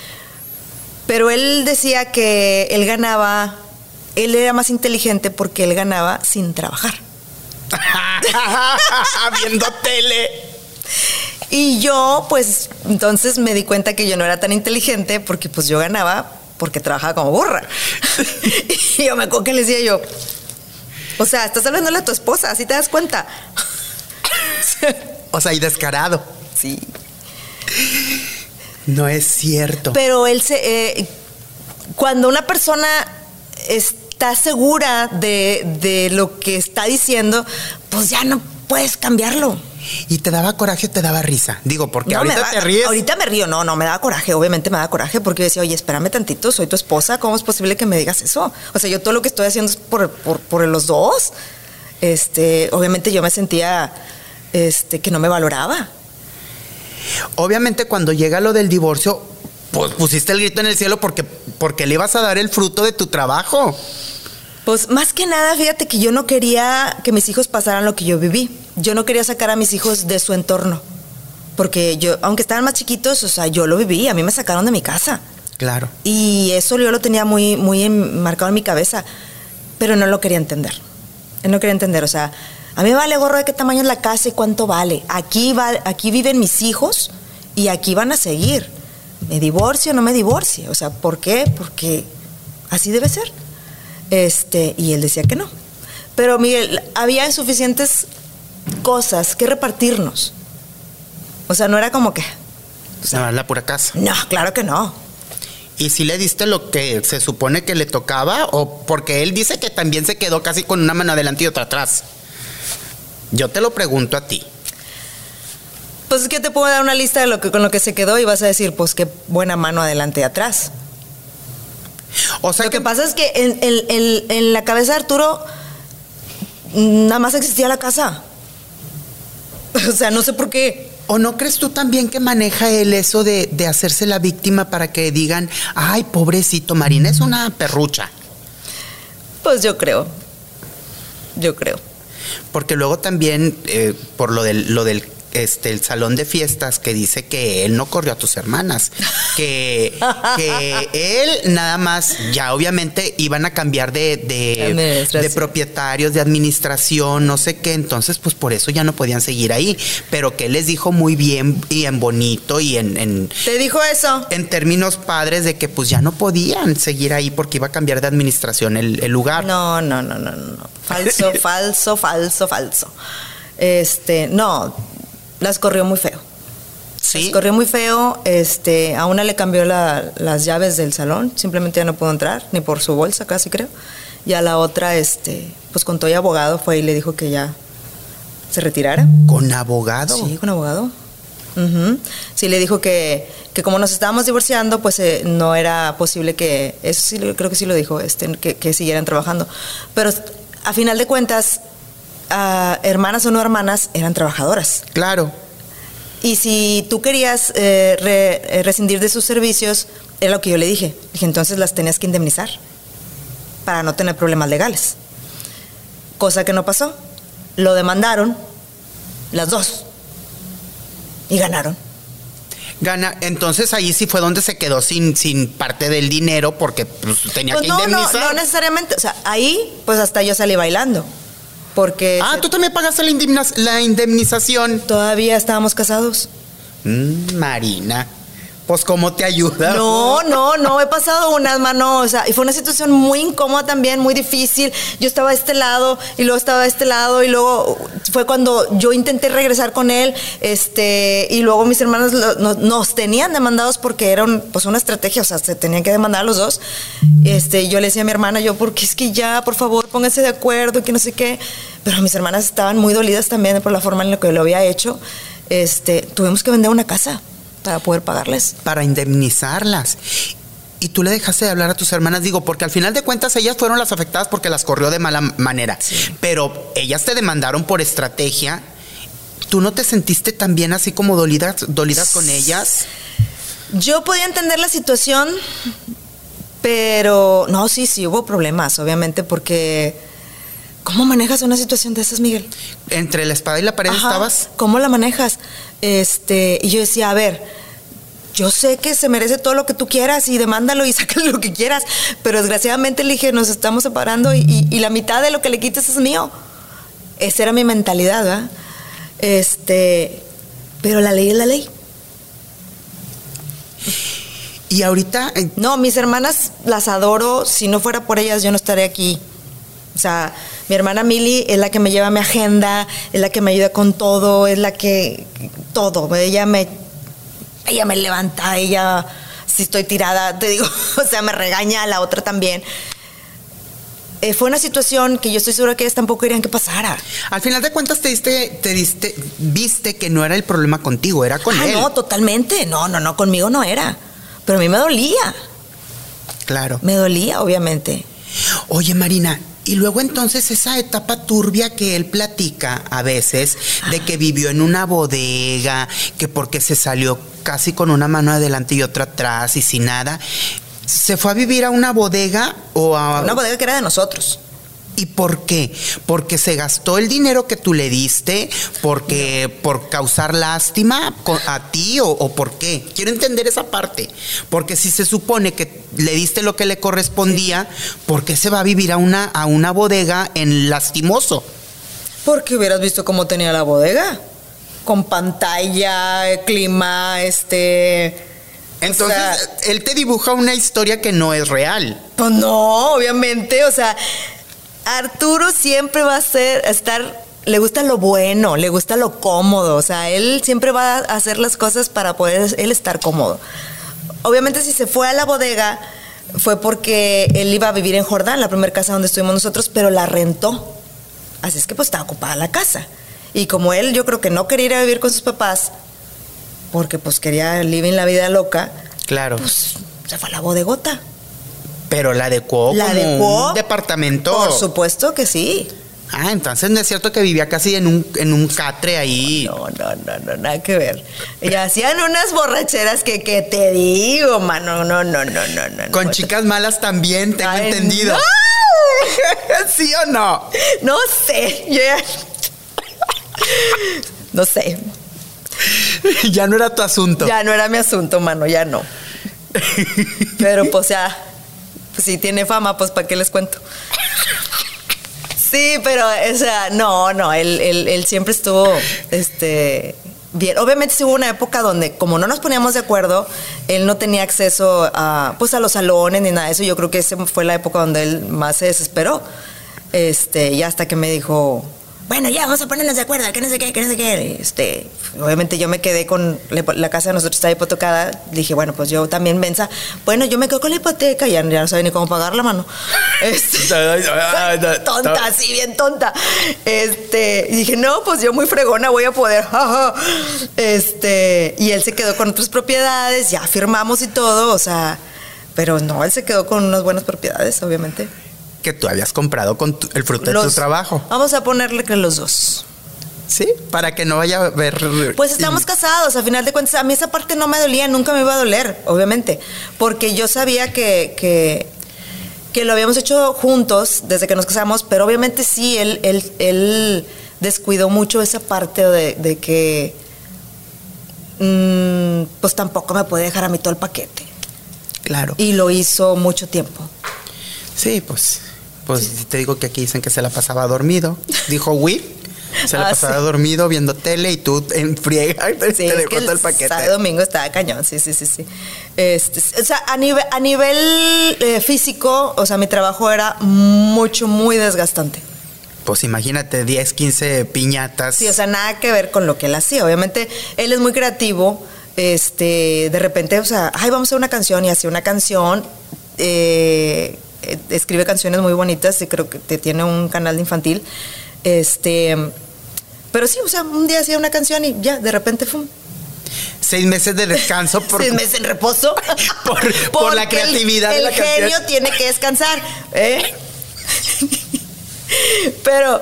Pero él decía que él ganaba, él era más inteligente porque él ganaba sin trabajar. viendo tele. Y yo, pues, entonces me di cuenta que yo no era tan inteligente porque pues yo ganaba porque trabajaba como burra. y yo me acuerdo que le decía yo, o sea, estás hablándole a tu esposa, ¿así te das cuenta? O sea, y descarado. sí. No es cierto. Pero él se... eh, cuando una persona está segura de, de lo que está diciendo, pues ya no puedes cambiarlo. ¿Y te daba coraje o te daba risa? Digo, porque No, ahorita da- te ríes. Ahorita me río, no, no, me da coraje, obviamente me da coraje porque yo decía, oye, espérame tantito, soy tu esposa, ¿cómo es posible que me digas eso? O sea, yo todo lo que estoy haciendo es por, por, por los dos. Este, obviamente yo me sentía este, que no me valoraba. Obviamente cuando llega lo del divorcio, pues pusiste el grito en el cielo porque, porque le ibas a dar el fruto de tu trabajo. Pues más que nada, fíjate que yo no quería que mis hijos pasaran lo que yo viví. Yo no quería sacar a mis hijos de su entorno. Porque yo, aunque estaban más chiquitos, o sea, yo lo viví, a mí me sacaron de mi casa. Claro. Y eso yo lo tenía muy, muy marcado en mi cabeza, pero no lo quería entender. No quería entender, o sea, a mí vale gorro de qué tamaño es la casa y cuánto vale. Aquí, va, aquí viven mis hijos y aquí van a seguir. Me divorcio o no me divorcio. O sea, ¿por qué? Porque así debe ser. Este, y él decía que no. Pero Miguel, había suficientes cosas que repartirnos. O sea, no era como que, Nada más la pura casa. no, claro que no. ¿Y si le diste lo que se supone que le tocaba? ¿O porque él dice que también se quedó casi con una mano adelante y otra atrás? Yo te lo pregunto a ti. Pues es que te puedo dar una lista de lo que con lo que se quedó y vas a decir, pues qué buena mano adelante y atrás. O sea Lo que pasa es que en, en- en- en la cabeza de Arturo nada más existía la casa. O sea, no sé por qué. ¿O no crees tú también que maneja él eso de, de hacerse la víctima para que digan, ay, pobrecito, Marina es una perrucha? Pues yo creo. Yo creo. Porque luego también, eh, por lo del, lo del este, el salón de fiestas, que dice que él no corrió a tus hermanas, que, que él nada más, ya obviamente iban a cambiar de, de, propietarios, de administración, no sé qué, entonces pues por eso ya no podían seguir ahí, pero que él les dijo muy bien y en bonito y en, en, ¿Te dijo eso? en términos padres de que pues ya no podían seguir ahí porque iba a cambiar de administración el, el lugar. No, no, no, no, no. Falso, falso, falso, falso. Este, no, las corrió muy feo. Sí. Las corrió muy feo. Este, a una le cambió la- las llaves del salón, simplemente ya no pudo entrar, ni por su bolsa casi creo. Y a la otra, este, pues con todo y abogado fue y le dijo que ya se retirara. Con abogado. Sí, con abogado. Sí, le dijo que, que como nos estábamos divorciando, pues eh, no era posible que, eso sí, creo que sí lo dijo, este, que, que siguieran trabajando. Pero a final de cuentas, ah, hermanas o no hermanas, eran trabajadoras. Claro. Y si tú querías eh, re- eh, rescindir de sus servicios, era lo que yo le dije. Dije, entonces las tenías que indemnizar para no tener problemas legales. Cosa que no pasó. Lo demandaron las dos. Y ganaron. Gana, entonces ahí sí fue donde se quedó sin, sin parte del dinero porque pues, tenía Pues que no, no, indemnizar. no necesariamente. O sea, ahí, pues hasta yo salí bailando. Porque ah, tú también pagaste la indemnización. todavía estábamos casados. Mm, Marina, pues cómo te ayuda. No, no, no, he pasado unas manos, o sea, y fue una situación muy incómoda también, muy difícil. Yo estaba de este lado y luego estaba de este lado y luego fue cuando yo intenté regresar con él, este, y luego mis hermanos lo- no- nos tenían demandados porque era pues una estrategia, o sea, se tenían que demandar a los dos. Este, yo le decía a mi hermana, yo, porque es que ya, por favor, pónganse de acuerdo, que no sé qué. Pero mis hermanas estaban muy dolidas también por la forma en la que lo había hecho. Este, tuvimos que vender una casa para poder pagarles. Para indemnizarlas. y tú le dejaste de hablar a tus hermanas, digo, porque al final de cuentas ellas fueron las afectadas porque las corrió de mala manera, pero ellas te demandaron por estrategia. ¿Tú no te sentiste también así como dolidas, dolidas con ellas? Yo podía entender la situación, pero no, sí, sí, hubo problemas, obviamente, porque ¿cómo manejas una situación de esas, Miguel? Entre la espada y la pared estabas. ¿Cómo la manejas? Este, y yo decía, a ver, yo sé que se merece todo lo que tú quieras y demándalo y sácale lo que quieras, pero desgraciadamente le dije, nos estamos separando y, la mitad de lo que le quites es mío. Esa era mi mentalidad, ¿verdad? Este, pero la ley es la ley. Y ahorita... Eh, no, mis hermanas las adoro, si no fuera por ellas yo no estaría aquí. O sea, mi hermana Mili es la que me lleva mi agenda, es la que me ayuda con todo, es la que todo, ella me ella me levanta, ella, si estoy tirada, te digo, o sea, me regaña, a la otra también. Eh, fue una situación que yo estoy segura que ellas tampoco querían que pasara. Al final de cuentas te diste, te diste, viste que no era el problema contigo, era con ah, él. No, totalmente. No, no, no, conmigo no era. Pero a mí me dolía. Claro. Me dolía, obviamente. Oye, Marina, y luego entonces esa etapa turbia que él platica a veces, de que vivió en una bodega, que porque se salió casi con una mano adelante y otra atrás y sin nada, ¿se fue a vivir a una bodega o a... Una bodega que era de nosotros. ¿Y por qué? Porque se gastó el dinero que tú le diste, porque por causar lástima a ti o, por qué. Quiero entender esa parte, porque si se supone que le diste lo que le correspondía, ¿por qué se va a vivir a una a una bodega en lastimoso? Porque hubieras visto cómo tenía la bodega, con pantalla, clima, este. Entonces, él te dibuja una historia que no es real. Pues no, obviamente, o sea, Arturo siempre va a ser, estar, le gusta lo bueno, le gusta lo cómodo, o sea, él siempre va a hacer las cosas para poder él estar cómodo. Obviamente si se fue a la bodega fue porque él iba a vivir en Jordán, la primera casa donde estuvimos nosotros, pero la rentó. Así es que pues estaba ocupada la casa. Y como él yo creo que no quería ir a vivir con sus papás, porque pues quería vivir la vida loca, claro. pues se fue a la bodegota. Pero la adecuó ¿La como un departamento. Por supuesto que sí. Ah, entonces no es cierto que vivía casi en un, en un catre ahí. No, no, no, no, nada que ver. Y hacían unas borracheras que, que te digo, mano. No, no, no, no, no. Con chicas malas también, tengo entendido. ¿Sí o no? No sé. No sé. Ya no era tu asunto. Ya no era mi asunto, mano, ya no. Pero pues ya pues si tiene fama, pues ¿para qué les cuento? Sí, pero, o sea, no, no, él, él, siempre estuvo, este, bien. Obviamente sí hubo una época donde, como no nos poníamos de acuerdo, él no tenía acceso a, pues, a los salones ni nada de eso. Yo creo que esa fue la época donde él más se desesperó. Este, y hasta que me dijo, bueno, ya, vamos a ponernos de acuerdo, que no sé qué, que no sé qué. Este, obviamente yo me quedé con la casa de nosotros estaba hipotecada. Dije, bueno, pues yo también mensa. Bueno, yo me quedo con la hipoteca, ya, ya no sabía ni cómo pagar la mano. Este, tonta, así, bien tonta. Este, y dije, no, pues yo muy fregona voy a poder. este, y él se quedó con otras propiedades, ya firmamos y todo, o sea, pero no, él se quedó con unas buenas propiedades, obviamente que tú habías comprado con el fruto de tu trabajo. Vamos a ponerle que los dos. Sí, para que no vaya a ver. Pues estamos casados, a final de cuentas, a mí esa parte no me dolía, nunca me iba a doler, obviamente, porque yo sabía que, que, lo habíamos hecho juntos desde que nos casamos, pero obviamente sí, él, él, él descuidó mucho esa parte de, que mm, pues tampoco me puede dejar a mí todo el paquete. Claro. Y lo hizo mucho tiempo. Sí, pues pues te digo que aquí dicen que se la pasaba dormido. Dijo Will. Se la ah, pasaba dormido viendo tele y tú en friega sí, te dejó el paquete. Sábado domingo estaba cañón, sí, sí, sí, sí. Este, o sea, a nivel, a nivel eh, físico, o sea, mi trabajo era mucho, muy desgastante. Pues imagínate, 10, 15 piñatas. Sí, o sea, nada que ver con lo que él hacía. Obviamente, él es muy creativo. Este, de repente, o sea, ay, vamos a hacer una canción y hacía una canción. Eh, escribe canciones muy bonitas y creo que te tiene un canal infantil. Este, pero sí, o sea, un día hacía una canción y ya, de repente, ¡fum! Seis meses de descanso por, Seis meses en reposo. por, por la Porque el- creatividad El, de la genio canción. tiene que descansar. ¿eh? Pero,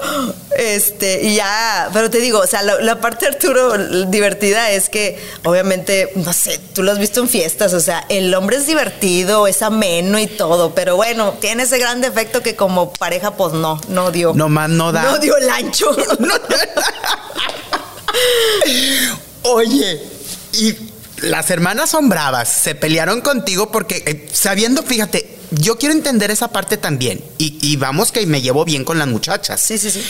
este, y ya, pero te digo, o sea, la, la parte de Arturo divertida es que, obviamente, no sé, tú lo has visto en fiestas, o sea, el hombre es divertido, es ameno y todo, pero bueno, tiene ese gran defecto que como pareja, pues no, no dio. Nomás no da. No dio el ancho. Oye, y las hermanas son bravas, se pelearon contigo porque eh, sabiendo, fíjate, yo quiero entender esa parte también. Y, y vamos que me llevo bien con las muchachas. Sí, sí, sí.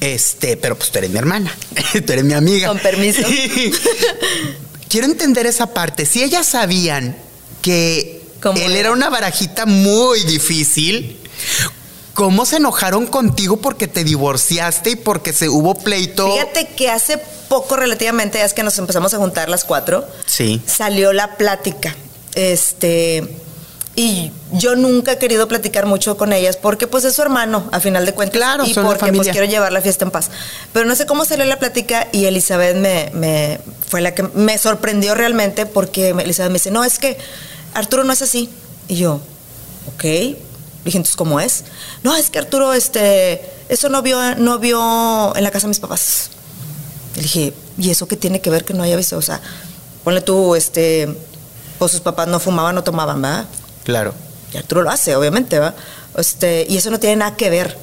Este, pero pues tú eres mi hermana, tú eres mi amiga. Con permiso. quiero entender esa parte. Si ellas sabían que ¿Cómo él era? era una barajita muy difícil, ¿cómo se enojaron contigo porque te divorciaste y porque se hubo pleito? Fíjate que hace poco relativamente, ya es que nos empezamos a juntar las cuatro, Sí. salió la plática. Este. Y yo nunca he querido platicar mucho con ellas porque pues es su hermano, a final de cuentas. Claro, y porque pues quiero llevar la fiesta en paz. Pero no sé cómo salió la plática y Elizabeth me, me- fue la que me sorprendió realmente porque Elizabeth me dice, no, es que Arturo no es así. Y yo, ok. Dije, entonces, ¿cómo es? No, es que Arturo, este, eso no vio, no vio en la casa de mis papás. Le dije, ¿y eso qué tiene que ver que no haya visto? O sea, ponle tú, este, pues sus papás no fumaban, no tomaban, ¿verdad? Claro. Y Arturo lo hace, obviamente, ¿va? Este, y eso no tiene nada que ver.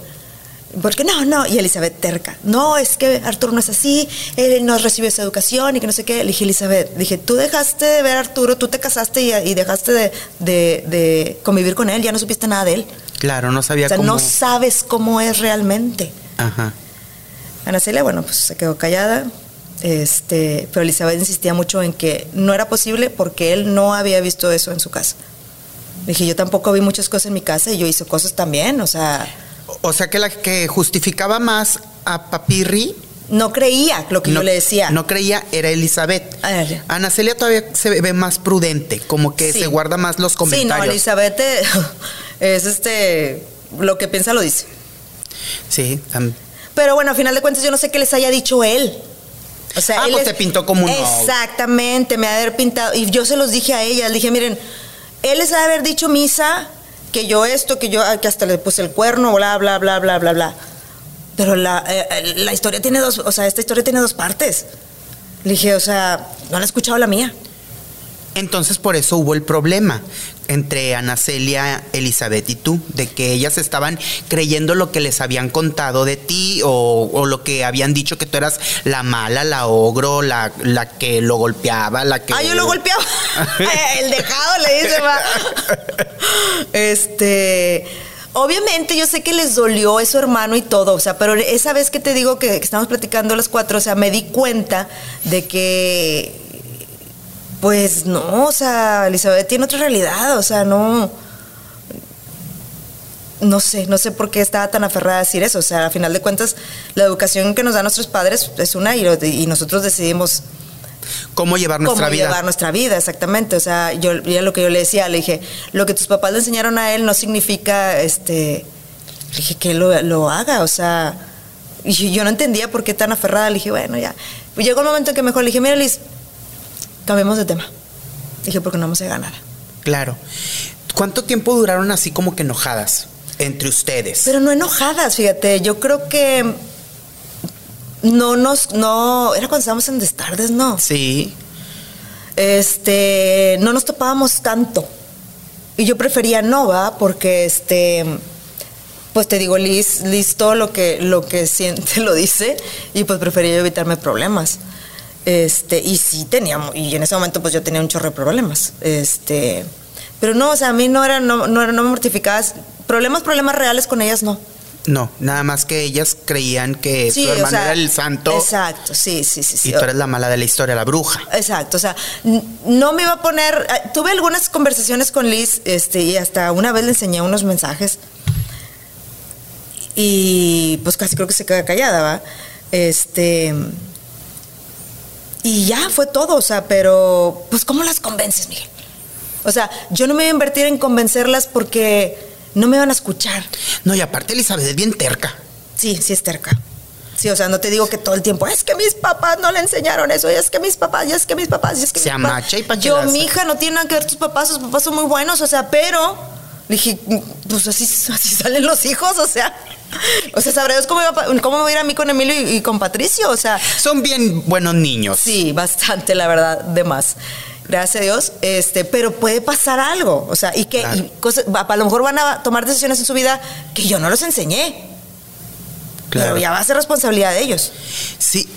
Porque no, no, y Elizabeth terca. No, es que Arturo no es así, él no recibió esa educación y que no sé qué. Le dije, Elizabeth, dije, tú dejaste de ver a Arturo, tú te casaste y, y dejaste de, de- de convivir con él, ya no supiste nada de él. Claro, no sabía O sea, cómo. no sabes cómo es realmente. Ajá. Ana Celia, bueno, pues se quedó callada. Este, pero Elizabeth insistía mucho en que no era posible porque él no había visto eso en su casa. Dije, yo tampoco vi muchas cosas en mi casa y yo hice cosas también, o sea, O sea que la que justificaba más a Papirri no creía lo que no, yo le decía. no creía era Elizabeth. Ah. Ana Celia todavía se ve más prudente, como que Sí. se guarda más los Sí, no, comentarios. Elizabeth eh, es este, lo que piensa lo dice. Sí, tam- Pero bueno, a final de cuentas yo no sé qué les haya dicho él. O sea, Ah, él pues es- te pintó como un. Exactamente, me ha de haber pintado. Y yo se los dije a ella, le dije, miren, él les ha de haber dicho misa que yo esto, que yo que hasta le puse el cuerno, bla, bla, bla, bla, bla, bla. Pero la, eh, eh, la historia tiene dos, o sea, esta historia tiene dos partes. Le dije, o sea, no han escuchado la mía. Entonces por eso hubo el problema entre Ana Celia, Elizabeth y tú, de que ellas estaban creyendo lo que les habían contado de ti o, o lo que habían dicho que tú eras la mala, la ogro, la, la que lo golpeaba, la que... Ah, yo lo golpeaba. el dejado le dice, va. Este. Obviamente yo sé que les dolió eso hermano y todo, o sea, pero esa vez que te digo que, que estamos platicando las cuatro, o sea, me di cuenta de que, pues no, o sea, Elizabeth tiene otra realidad, o sea, no, no sé, no sé por qué estaba tan aferrada a decir eso, o sea, a final de cuentas, la educación que nos dan nuestros padres es una y, y nosotros decidimos ¿Cómo llevar nuestra cómo vida? llevar nuestra vida, exactamente. O sea, yo ya lo que yo le decía, le dije, lo que tus papás le enseñaron a él no significa, este, le dije que lo, lo haga, o sea, y yo no entendía por qué tan aferrada. Le dije, bueno, ya. Llegó el momento en que mejor le dije, mira, Liz, cambiemos de tema. Dije, porque no vamos a ganar. Claro. ¿Cuánto tiempo duraron así como que enojadas entre ustedes? Pero no enojadas, fíjate, yo creo que no nos, no, era cuando estábamos en Destardes, ¿no? Sí. este, no nos topábamos tanto. Y yo prefería no, ¿va? Porque, este, pues te digo, Liz, Liz todo lo que, lo que siente lo dice y pues prefería yo evitarme problemas. Este, y sí teníamos, y en ese momento pues yo tenía un chorro de problemas. Este, pero no, o sea, a mí no era, no, no, no me mortificabas. Problemas, problemas reales con ellas no. No, nada más que ellas creían que Sí, su o hermano sea, era el santo Exacto, sí, sí, sí. sí. y tú eres la mala de la historia, la bruja. Exacto, o sea, no me iba a poner. eh, Tuve algunas conversaciones con Liz, este, y hasta una vez le enseñé unos mensajes. Y pues casi creo que se queda callada, ¿va? Este. Y ya fue todo, o sea, pero. Pues, ¿cómo las convences, Miguel? O sea, yo no me iba a invertir en convencerlas porque no me iban a escuchar. No, y aparte Elizabeth es bien terca. Sí, sí es terca. Sí, o sea, no te digo que todo el tiempo, es que mis papás no le enseñaron eso, y es que mis papás, y es que mis papás, y es que Se mis papás". amacha y Yo, mi hija, no tiene nada que ver tus papás, sus papás son muy buenos, o sea, pero dije, pues así, así salen los hijos, o sea. O sea, sabré Dios cómo, iba cómo me va a ir a mí con Emilio y, y con Patricio, o sea. Son bien buenos niños. Sí, bastante, la verdad, de más. Gracias a Dios. Este, pero puede pasar algo. O sea, y que Claro. y cosas, a lo mejor van a tomar decisiones en su vida que yo no los enseñé. Claro. Pero ya va a ser responsabilidad de ellos. Sí.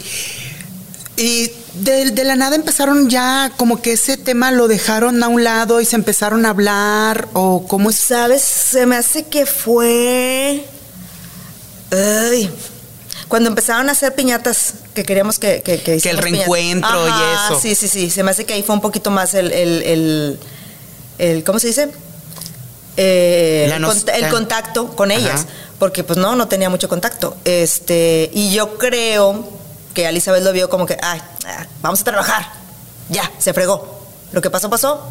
Y de, de la nada empezaron ya como que ese tema lo dejaron a un lado y se empezaron a hablar o cómo es. ¿Sabes? Se me hace que fue. Ay. Cuando empezaron a hacer piñatas que queríamos que que, que, piñatas. reencuentro y eso. Sí, sí, sí. Se me hace que ahí fue un poquito más el. el, el, el- ¿Cómo se dice? Eh, el, el contacto con Ajá. ellas. Porque pues no, no tenía mucho contacto. Este, y yo creo que Elizabeth lo vio como que, ay, ah, vamos a trabajar. Ya, se fregó. Lo que pasó, pasó.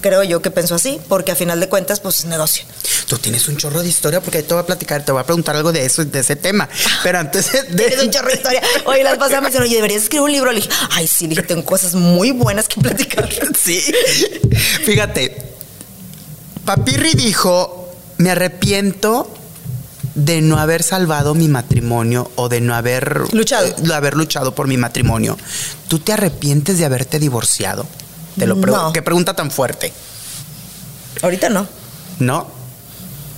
Creo yo que pensó así, porque a final de cuentas, pues es negocio. Tú tienes un chorro de historia porque te voy a platicar, te voy a preguntar algo de eso, de ese tema. Pero antes de... Tienes un chorro de historia. Oye, las pasadas me oye, deberías escribir un libro. Le dije, ay, sí, le dije, tengo cosas muy buenas que platicar. Sí. Fíjate, Papirri dijo, me arrepiento de no haber salvado mi matrimonio o de no haber Luchado. eh, de haber luchado por mi matrimonio. ¿Tú te arrepientes de haberte divorciado? Te lo pregunto. No. Qué pregunta tan fuerte. Ahorita no. ¿No?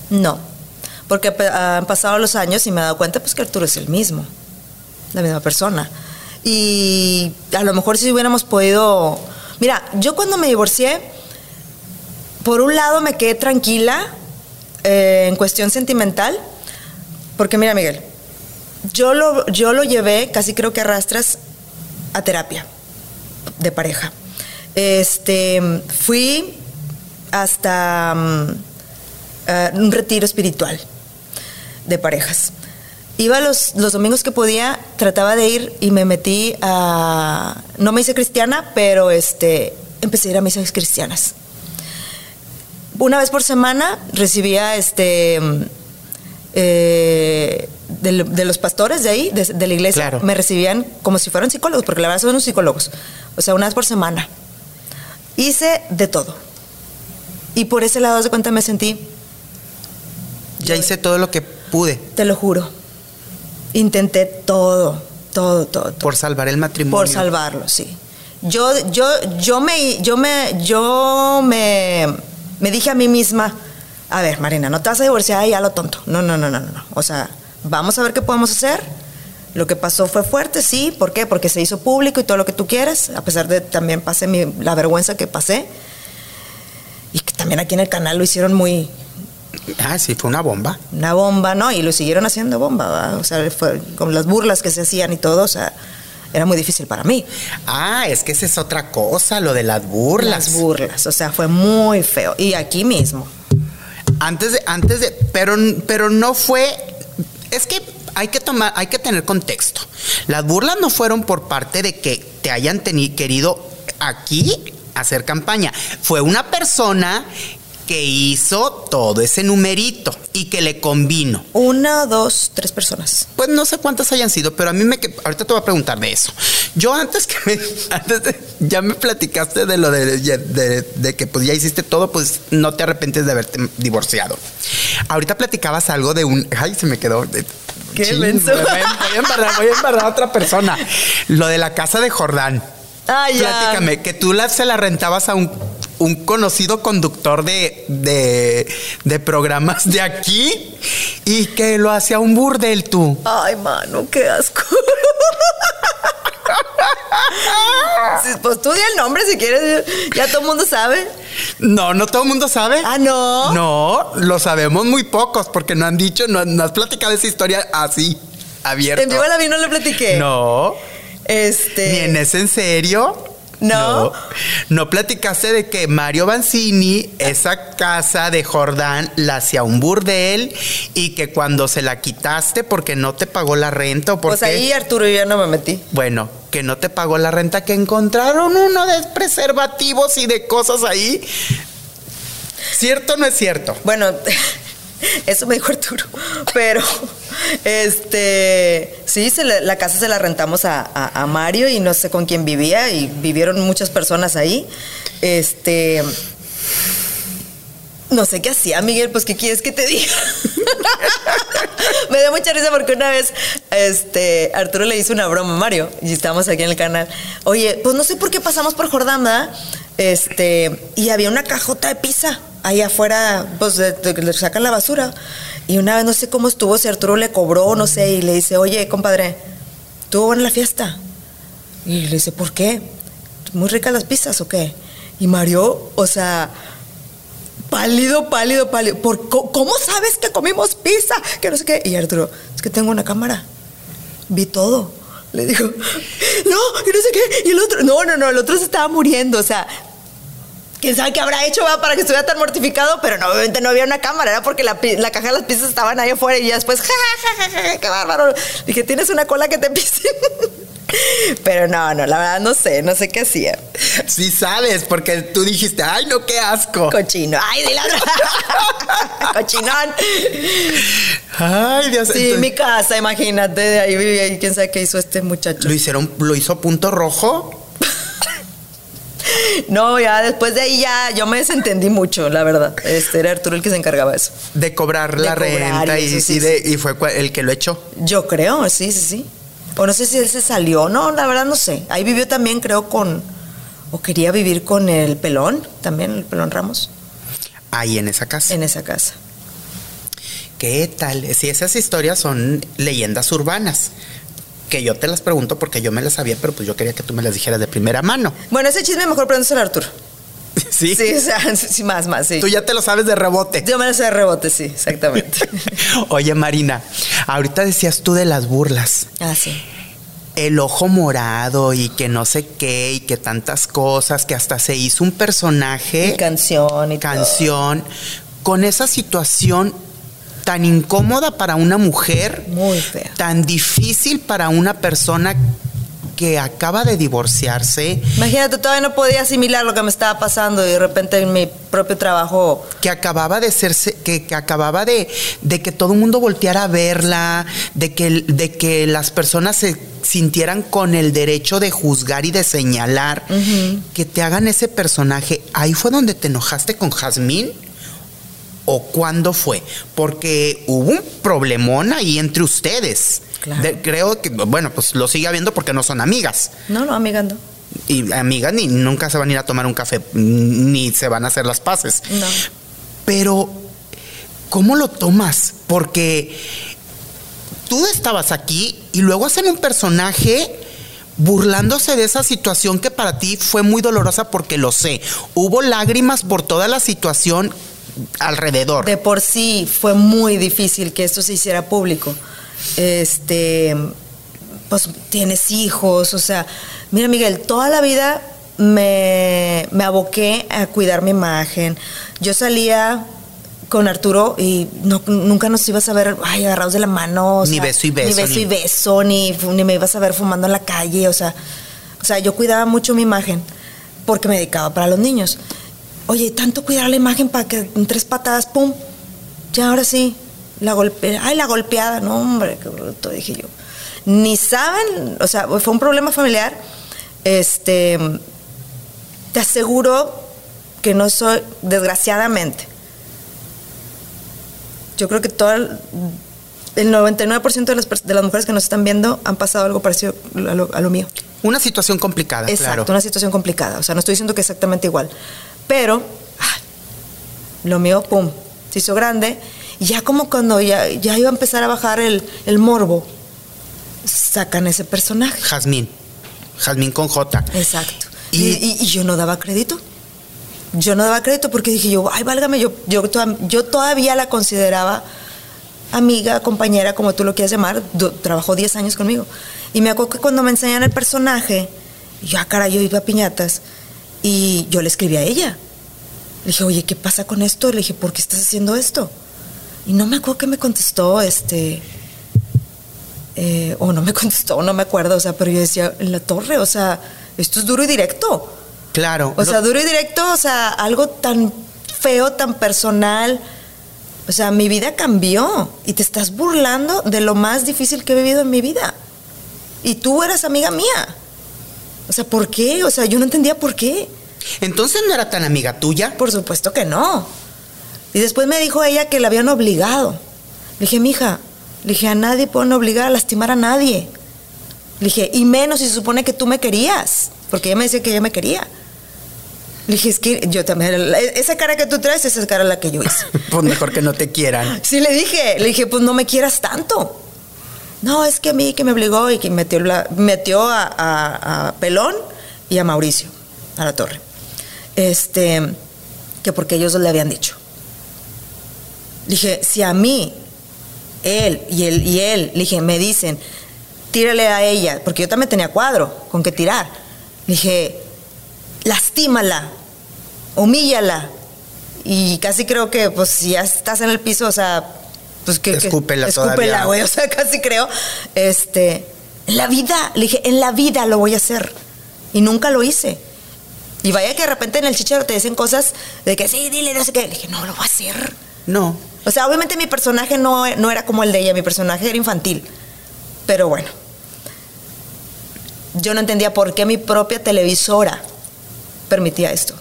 No. Porque han pasado los años y me he dado cuenta, pues, que Arturo es el mismo. La misma persona. Y a lo mejor si hubiéramos podido. Mira, yo cuando me divorcié, por un lado me quedé tranquila eh, en cuestión sentimental. Porque mira, Miguel, yo lo, yo lo llevé, casi creo que arrastras, a terapia de pareja. Este, fui hasta mm, eh, un retiro espiritual de parejas. Iba los, los domingos que podía, trataba de ir y me metí a... No me hice cristiana, pero este, empecé a ir a misas cristianas. Una vez por semana recibía este... eh, de, de los pastores de ahí, de, de la iglesia, Claro. me recibían como si fueran psicólogos, porque la verdad son unos psicólogos. O sea, una vez por semana. Hice de todo. Y por ese lado de cuenta me sentí, Ya hice todo lo que pude te lo juro, intenté todo, todo, todo, todo. por salvar el matrimonio. Por salvarlo, sí. Yo, yo, yo me, yo me, yo me, me dije a mí misma, a ver, Marina, no te vas a divorciar ya lo tonto. No, no, no, no, no. O sea, vamos a ver qué podemos hacer. Lo que pasó fue fuerte, sí. ¿Por qué? Porque se hizo público y todo lo que tú quieras, a pesar de también pasé mi- la vergüenza que pasé. Y que también aquí en el canal lo hicieron muy, Ah, sí, fue una bomba. una bomba, ¿no? Y lo siguieron haciendo bomba, ¿va? O sea, fue con las burlas que se hacían y todo, o sea, era muy difícil para mí. Ah, es que esa es otra cosa, lo de las burlas. Las burlas, o sea, fue muy feo. Y aquí mismo. Antes de, antes de, pero, pero no fue, es que hay que tomar, hay que tener contexto. Las burlas no fueron por parte de que te hayan teni- querido aquí hacer campaña. Fue una persona que hizo todo ese numerito y que le convino. Una, dos, tres personas. Pues no sé cuántas hayan sido, pero a mí me que ahorita te voy a preguntar de eso. Yo antes que me, antes de- ya me platicaste de lo de, de- de que pues ya hiciste todo, pues no te arrepientes de haberte divorciado. Ahorita platicabas algo de un, ay, se me quedó. Qué Ching, menso. Voy a, embarrar, voy a embarrar a otra persona. Lo de la casa de Jordán. Ah, ya. Platícame, que tú la, se la rentabas a un, un conocido conductor de, de, de programas de aquí y que lo hacía un burdel tú. Ay, mano, qué asco. Pues tú di el nombre si quieres, ya todo el mundo sabe. No, no todo el mundo sabe. Ah, no. No, lo sabemos muy pocos porque no han dicho, no, no has platicado esa historia así, abierta. En vivo la vi, no le platiqué. No, Este. ni en ese en serio. No. no. No platicaste de que Mario Banzini, esa casa de Jordán, la hacía un burdel y que cuando se la quitaste porque no te pagó la renta o porque. Pues ahí Arturo y yo no me metí. Bueno, que no te pagó la renta, que encontraron uno de preservativos y de cosas ahí. ¿Cierto o no es cierto? Bueno, eso me dijo Arturo. Pero, Este, sí, se la casa se la rentamos a, a- a Mario y no sé con quién vivía y vivieron muchas personas ahí. Este, no sé qué hacía, Miguel, pues qué quieres que te diga. Me dio mucha risa porque una vez, este, Arturo le hizo una broma a Mario y estábamos aquí en el canal. Oye, pues no sé por qué pasamos por Jordana, este, y había una cajota de pizza ahí afuera, pues le sacan la basura. Y una vez no sé cómo estuvo, si Arturo le cobró, no sé, y le dice, oye, compadre, ¿tuvo buena la fiesta? Y le dice, ¿por qué? ¿Muy ricas las pizzas o qué? Y Mario, o sea, pálido, pálido, pálido. ¿Por ¿Cómo sabes que comimos pizza? Que no sé qué. Y Arturo, es que tengo una cámara. Vi todo. Le dijo, no, que no sé qué. Y el otro, no, no, no, el otro se estaba muriendo. O sea, quién sabe qué habrá hecho para que estuviera tan mortificado, pero no, obviamente no había una cámara, era porque la, la caja de las pizzas estaban ahí afuera y ya después, ja, ja, ja, ja, ja, qué bárbaro. Dije, tienes una cola que te pise. Pero no, no, la verdad no sé, no sé qué hacía. Sí sabes, porque tú dijiste, ay, no, qué asco. Cochino. Ay, de la. Cochinón. Ay, Dios. Sí, entonces, mi casa, imagínate, de ahí vivía y quién sabe qué hizo este muchacho. Lo hicieron, lo hizo punto rojo. No, ya después de ahí ya yo me desentendí mucho, la verdad. Este era Arturo el que se encargaba de eso. De cobrar De la cobrar renta y y, eso, sí, y de- y fue el que lo echó. Yo creo, sí, sí, sí. O no sé si él se salió, no, la verdad no sé. Ahí vivió también, creo, con. O quería vivir con el pelón, también, el pelón Ramos, Ahí en esa casa. en esa casa. ¿Qué tal? Si esas historias son leyendas urbanas. Que yo te las pregunto porque yo me las sabía, pero pues yo quería que tú me las dijeras de primera mano. Bueno, ese chisme mejor pregúntaselo a Arturo. Sí. Sí, o sea, sí, más, más, sí. Tú ya te lo sabes de rebote. Yo me lo sé de rebote, sí, exactamente. Oye, Marina, ahorita decías tú de las burlas. ah, sí. El ojo morado y que no sé qué y que tantas cosas, que hasta se hizo un personaje, Y canción y todo. canción, con esa situación tan incómoda para una mujer, Muy fea. tan difícil para una persona que acaba de divorciarse, Imagínate, todavía no podía asimilar lo que me estaba pasando y de repente en mi propio trabajo. que acababa de serse, que, que acababa de, de que todo el mundo volteara a verla, de que, de que las personas se sintieran con el derecho de juzgar y de señalar, que te hagan ese personaje. Ahí fue donde te enojaste con Jazmín. ¿O cuándo fue? Porque hubo un problemón ahí entre ustedes. Claro. De- creo que, bueno, pues lo sigue habiendo porque no son amigas. No, no, amigando. Y amigas ni nunca se van a ir a tomar un café, ni se van a hacer las paces. No. Pero, ¿cómo lo tomas? Porque tú estabas aquí y luego hacen un personaje burlándose de esa situación que para ti fue muy dolorosa porque lo sé. Hubo lágrimas por toda la situación alrededor. De por sí fue muy difícil que esto se hiciera público. Este, pues tienes hijos, o sea, mira Miguel, toda la vida me, me aboqué a cuidar mi imagen. Yo salía con Arturo y no, nunca nos ibas a ver ay, agarrados de la mano. o Ni sea, beso y beso, Ni beso ni- y beso, ni, ni me ibas a ver fumando en la calle, o sea, o sea, yo cuidaba mucho mi imagen porque me dedicaba para los niños. Oye, tanto cuidar la imagen para que en tres patadas, pum, ya ahora sí, la golpe, ay, la golpeada, no, hombre, qué bruto, dije yo. Ni saben, o sea, fue un problema familiar. Este, te aseguro que no soy, desgraciadamente, yo creo que todo el, el 99% de las, de las mujeres que nos están viendo han pasado algo parecido a lo, a lo mío. Una situación complicada, Exacto, claro. una situación complicada. O sea, no estoy diciendo que exactamente igual. Pero ah, lo mío, pum, se hizo grande. Y ya como cuando ya, ya iba a empezar a bajar el, el morbo, sacan ese personaje. Jazmín. Jazmín con J. Exacto. Y- Y, yo no daba crédito. Yo no daba crédito porque dije yo, ay, válgame, yo, yo, yo todavía la consideraba amiga, compañera, como tú lo quieras llamar, trabajó 10 años conmigo. Y me acuerdo que cuando me enseñan el personaje, yo, ah, caray, yo iba a piñatas y yo le escribí a ella. Le dije, oye, ¿qué pasa con esto? Le dije, ¿por qué estás haciendo esto? Y no me acuerdo que me contestó, este, eh, o no me contestó, no me acuerdo, o sea, pero yo decía, en la torre, o sea, esto es duro y directo. Claro. O sea, duro y directo, o sea, algo tan feo, tan personal. O sea, mi vida cambió y te estás burlando de lo más difícil que he vivido en mi vida. Y tú eras amiga mía. O sea, ¿por qué? O sea, yo no entendía por qué. Entonces no era tan amiga tuya. Por supuesto que no. Y después me dijo ella que la habían obligado. Le dije, mija, le dije, a nadie pueden obligar a lastimar a nadie. Le dije, y menos si se supone que tú me querías. Porque ella me decía que ella me quería. Le dije, es que yo también, esa cara que tú traes, esa es cara la que yo hice. pues mejor que no te quieran. Sí, le dije, le dije, pues no me quieras tanto. No, es que a mí que me obligó y que metió, metió a, Pelón y a Mauricio a la torre. Este, que porque ellos le habían dicho. dije, si a mí, él y él y él, dije, me dicen, tírale a ella, porque yo también tenía cuadro con que tirar. Dije, lastímala, humíllala. Y casi creo que, pues, si ya estás en el piso, o sea, pues que, escúpela, escúpela, güey, o sea, casi creo. Este, en la vida, le dije, en la vida lo voy a hacer. Y nunca lo hice. Y vaya que de repente en el chicharo te dicen cosas de que sí, dile, no sé qué. Le dije, no, lo voy a hacer. No. O sea, obviamente mi personaje no, no era como el de ella, mi personaje era infantil. Pero bueno. Yo no entendía por qué mi propia televisora permitía esto.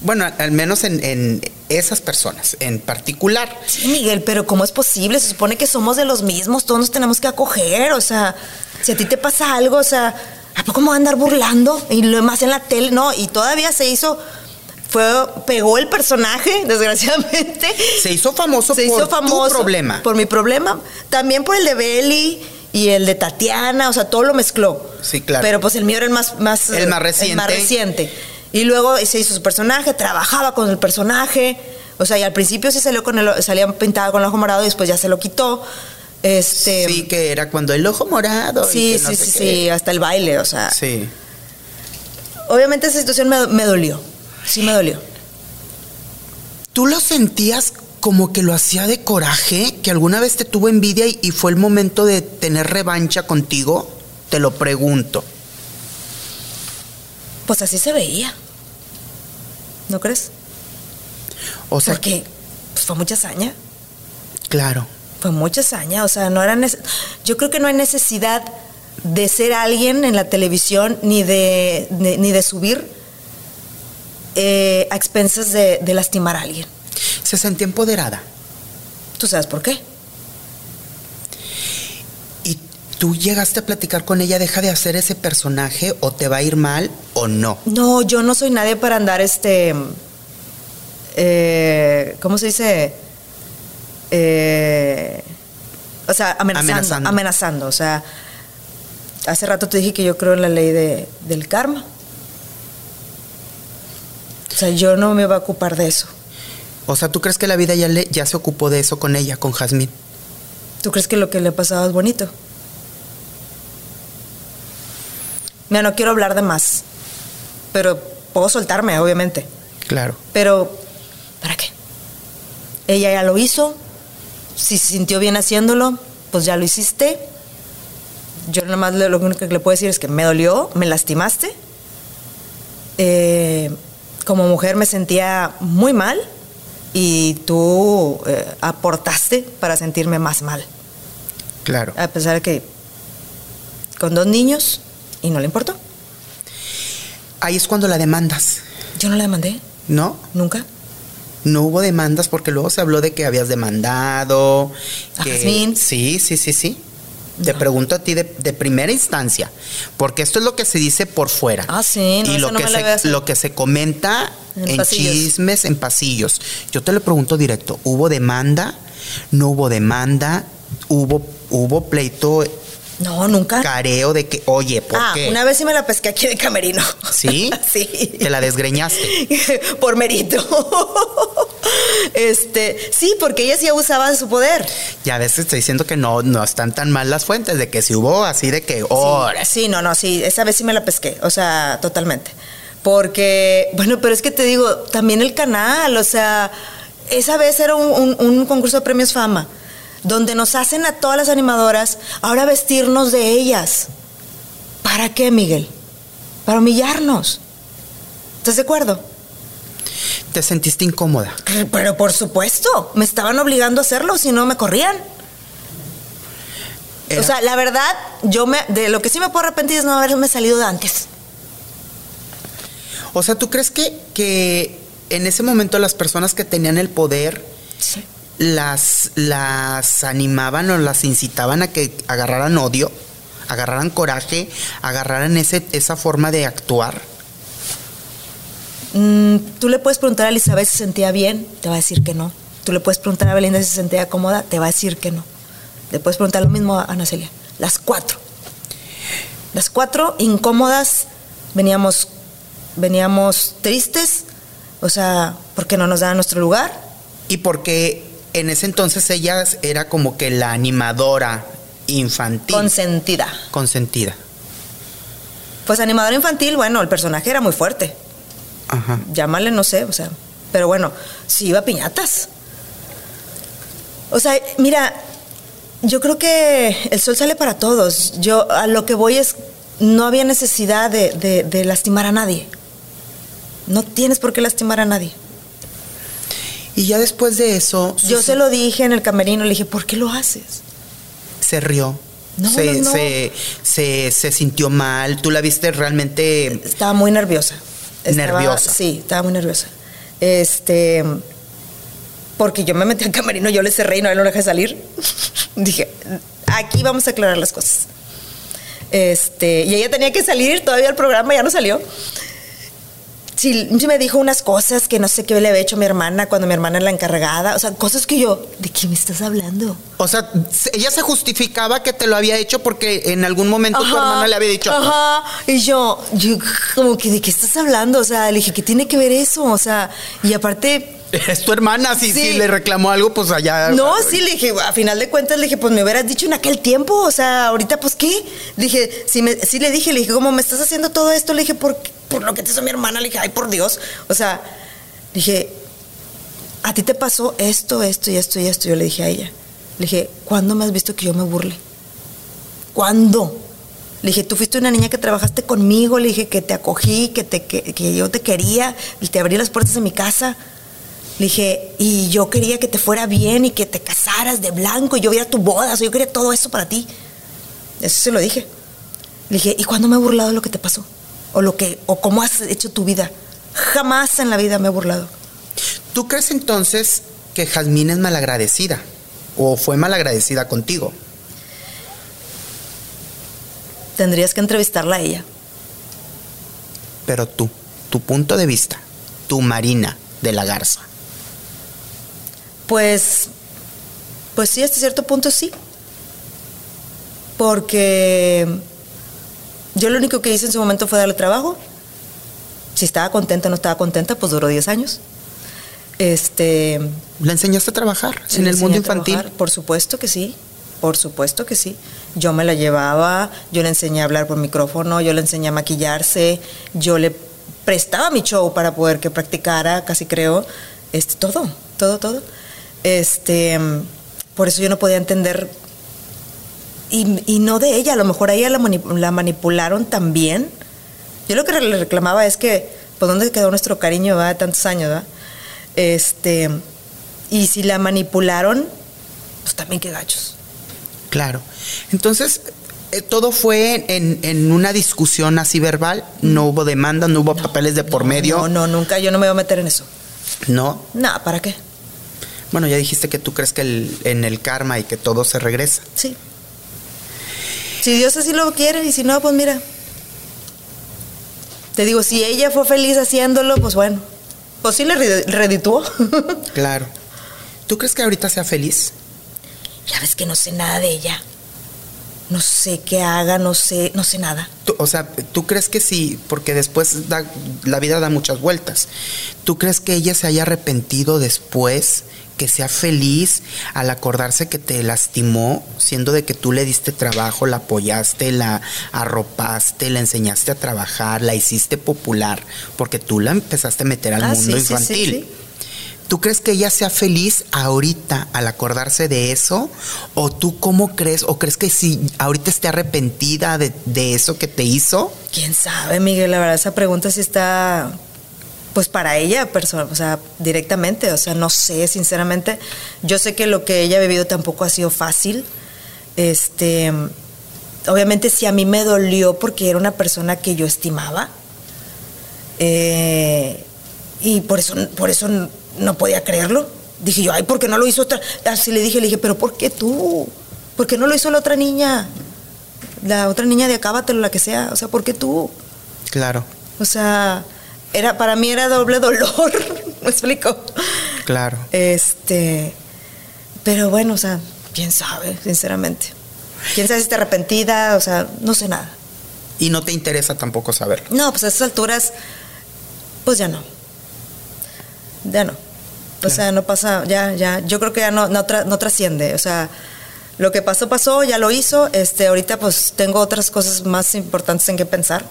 Bueno, al menos en, esas personas en particular. Sí, Miguel, pero ¿cómo es posible? Se supone que somos de los mismos, todos nos tenemos que acoger, o sea, si a ti te pasa algo, o sea, ¿a poco me voy a andar burlando? Y lo más en la tele, no, y todavía se hizo fue, pegó el personaje, desgraciadamente. Se hizo famoso se por hizo famoso tu problema. Por mi problema. También por el de Belly y el de Tatiana, o sea, todo lo mezcló. Sí, claro. Pero pues el mío era el más, más, el más reciente. El más reciente. Y luego se hizo su personaje, trabajaba con el personaje. O sea, y al principio sí salió con el, salía pintada con el ojo morado y después ya se lo quitó. Este, sí, que era cuando el ojo morado. Sí, sí, sí, sí, hasta el baile, o sea. Sí. Obviamente esa situación me, me dolió. Sí, me dolió. ¿Tú lo sentías como que lo hacía de coraje? ¿Que alguna vez te tuvo envidia y, y fue el momento de tener revancha contigo? Te lo pregunto. Pues así se veía. ¿No crees? O sea. Porque pues, fue mucha hazaña. Claro. Fue mucha hazaña. O sea, no era. Yo creo que no hay necesidad de ser alguien en la televisión ni de, ni de subir eh, a expensas de, de lastimar a alguien. Se sentía empoderada. ¿Tú sabes por qué? ¿Tú llegaste a platicar con ella, deja de hacer ese personaje o te va a ir mal o no? No, yo no soy nadie para andar este... Eh, ¿Cómo se dice? Eh, o sea, amenazando, amenazando, O sea, hace rato te dije que yo creo en la ley de, del karma. O sea, yo no me voy a ocupar de eso. O sea, ¿tú crees que la vida ya, le, ya se ocupó de eso con ella, con Jazmín? ¿Tú crees que lo que le ha pasado es bonito? Mira, no quiero hablar de más, pero puedo soltarme, obviamente. Claro. Pero, ¿para qué? Ella ya lo hizo, si se sintió bien haciéndolo, pues ya lo hiciste. Yo nada más lo único que le puedo decir es que me dolió, me lastimaste. Eh, como mujer me sentía muy mal y tú eh, aportaste para sentirme más mal. Claro. A pesar de que con dos niños y no le importó. Ahí es cuando la demandas. Yo no la demandé. ¿No? Nunca. No hubo demandas porque luego se habló de que habías demandado. ¿A Sí, sí, sí, sí. Te pregunto a ti de, primera instancia, porque esto es lo que se dice por fuera. Ah, sí, no, y lo, que se, lo que se comenta en, chismes, en pasillos. Yo te lo pregunto directo, ¿hubo demanda? ¿No hubo demanda? ¿Hubo, hubo pleito no, nunca. Careo de que, oye, ¿por ah, qué? Una vez sí me la pesqué aquí de camerino. ¿Sí? sí. ¿Te la desgreñaste? Por mérito. este, sí, porque ella sí abusaba de su poder. Ya a veces estoy diciendo que no, no están tan mal las fuentes, de que si hubo así de que, oh. Sí, no, no, sí, esa vez sí me la pesqué, o sea, totalmente. Porque, bueno, pero es que te digo, también el canal, o sea, esa vez era un concurso de premios fama donde nos hacen a todas las animadoras ahora vestirnos de ellas. ¿Para qué, Miguel? Para humillarnos. ¿Estás de acuerdo? ¿Te sentiste incómoda? Pero por supuesto, me estaban obligando a hacerlo, si no me corrían. Era- O sea, la verdad, yo me, de lo que sí me puedo arrepentir es no haberme salido de antes. O sea, ¿tú crees que, que en ese momento las personas que tenían el poder Sí. Las, las animaban o las incitaban a que agarraran odio, agarraran coraje, agarraran ese, esa forma de actuar? Mm, tú le puedes preguntar a Elizabeth si se sentía bien, te va a decir que no. Tú le puedes preguntar a Belinda si se sentía cómoda, te va a decir que no. Le puedes preguntar lo mismo a Ana Celia. Las cuatro. Las cuatro incómodas, veníamos, veníamos tristes, o sea, porque no nos daban nuestro lugar. Y porque en ese entonces ella era como que la animadora infantil. Consentida. consentida. Pues animadora infantil, bueno, el personaje era muy fuerte. Ajá. llámale, no sé, o sea, pero bueno, sí iba a piñatas. O sea, mira, yo creo que el sol sale para todos. Yo a lo que voy es, no había necesidad de, de- de lastimar a nadie. No tienes por qué lastimar a nadie. Y ya después de eso, Yo se lo dije en el camerino, le dije, ¿por qué lo haces? se rió. No, se, no, no. Se, se- se sintió mal. Tú la viste realmente. Estaba muy nerviosa. Estaba- Nerviosa. Sí, estaba muy nerviosa. Este. Porque yo me metí al camerino, yo le cerré y no, él no dejé salir. Dije, aquí vamos a aclarar las cosas. Este, y ella tenía que salir, todavía el programa ya no salió. Sí, sí me dijo unas cosas que no sé qué le había hecho a mi hermana cuando mi hermana era la encargada. O sea, cosas que yo, ¿de qué me estás hablando? O sea, se- ella se justificaba que te lo había hecho porque en algún momento tu Ajá, hermana le había dicho. Ajá. Y yo, yo, como que, ¿de qué estás hablando? O sea, le dije, ¿qué tiene que ver eso? O sea, y aparte, Es tu hermana, si, Sí. si le reclamó algo, pues allá. no, sí, le dije, a final de cuentas, le dije, pues me hubieras dicho en aquel tiempo. O sea, ahorita, pues, ¿qué? Le dije, sí, me, sí le dije, le dije, ¿cómo me estás haciendo todo esto? Le dije, por, por lo que te hizo mi hermana. Le dije, ay, por Dios. O sea, dije, a ti te pasó esto, esto y esto y esto. Yo le dije a ella. Le dije, ¿cuándo me has visto que yo me burle? ¿Cuándo? Le dije, tú fuiste una niña que trabajaste conmigo, le dije que te acogí, que, te, que, que yo te quería y te abrí las puertas de mi casa. Le dije, y yo quería que te fuera bien y que te casaras de blanco y yo viera tu boda, yo quería todo eso para ti. Eso se lo dije. Le dije, ¿y cuándo me he burlado de lo que te pasó? O lo que, o cómo has hecho tu vida. Jamás en la vida me he burlado. ¿Tú crees entonces que Jazmín es malagradecida? ¿O fue malagradecida contigo? Tendrías que entrevistarla a ella. Pero tú, tu punto de vista, tu Marina de la Garza. Pues, pues sí, hasta cierto punto sí. Porque yo lo único que hice en su momento fue darle trabajo. Si estaba contenta o no estaba contenta, pues duró 10 años. Este, ¿Le enseñaste a trabajar en el mundo infantil? trabajar, Por supuesto que sí, por supuesto que sí. Yo me la llevaba, yo le enseñé a hablar por micrófono, yo le enseñé a maquillarse, yo le prestaba mi show para poder que practicara, casi creo, este, todo, todo, todo. Este, por eso yo no podía entender, y, y no de ella, a lo mejor a ella la, la manipularon también. Yo lo que le reclamaba es que, pues, ¿dónde quedó nuestro cariño, va? Tantos años, ¿va? Este, y si la manipularon, pues también qué gachos. Claro. Entonces, eh, todo fue en, en una discusión así verbal. No hubo demanda, no hubo papeles de por medio. No, no, nunca, yo no me voy a meter en eso. No. No, ¿para qué? Bueno, ya dijiste que tú crees que el- en el karma y que todo se regresa. Sí. Si Dios así lo quiere y si no, pues mira. Te digo, si ella fue feliz haciéndolo, pues bueno. Pues sí le re- redituó. Claro. ¿Tú crees que ahorita sea feliz? ya ves que no sé nada de ella. No sé qué haga, no sé, no sé nada. Tú- o sea, ¿tú crees que sí? Porque después da- la vida da muchas vueltas. ¿Tú crees que ella se haya arrepentido después? Que sea feliz al acordarse que te lastimó, siendo de que tú le diste trabajo, la apoyaste, la arropaste, la enseñaste a trabajar, la hiciste popular, porque tú la empezaste a meter al Ah, mundo sí, sí, sí, infantil. sí. ¿Tú crees que ella sea feliz ahorita al acordarse de eso? ¿O tú cómo crees? ¿O crees que si ahorita esté arrepentida de, de eso que te hizo? ¿Quién sabe, Miguel? La verdad, esa pregunta sí está Pues para ella, perso- o sea, directamente, o sea, no sé, sinceramente. Yo sé que lo que ella ha vivido tampoco ha sido fácil. Este, obviamente sí a mí me dolió porque era una persona que yo estimaba. Eh, y por eso, por eso no podía creerlo. Dije yo, ay, ¿por qué no lo hizo otra? Así le dije, le dije, pero ¿por qué tú? ¿Por qué no lo hizo la otra niña? La otra niña de acábatelo, la que sea. O sea, ¿por qué tú? Claro, O sea, era, para mí era doble dolor. ¿Me explico? claro. Este. Pero bueno, o sea, quién sabe, sinceramente. Quién sabe si está arrepentida, o sea, no sé nada. Y no te interesa tampoco saberlo. No, pues a estas alturas, pues ya no. Ya no. O sea, no pasa, ya, ya, yo creo que ya no, no, tra- no trasciende. O sea, lo que pasó, pasó, ya lo hizo. Este, ahorita pues tengo otras cosas más importantes en que pensar,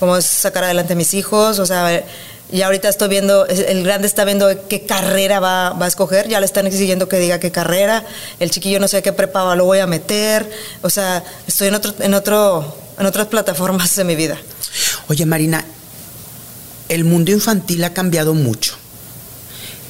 como sacar adelante a mis hijos, o sea, ya ahorita estoy viendo, el grande está viendo qué carrera va, va a escoger, ya le están exigiendo que diga qué carrera, el chiquillo no sé qué prepa lo voy a meter, o sea, estoy en otro, en otro, en otras plataformas de mi vida. Oye, Marina, el mundo infantil ha cambiado mucho.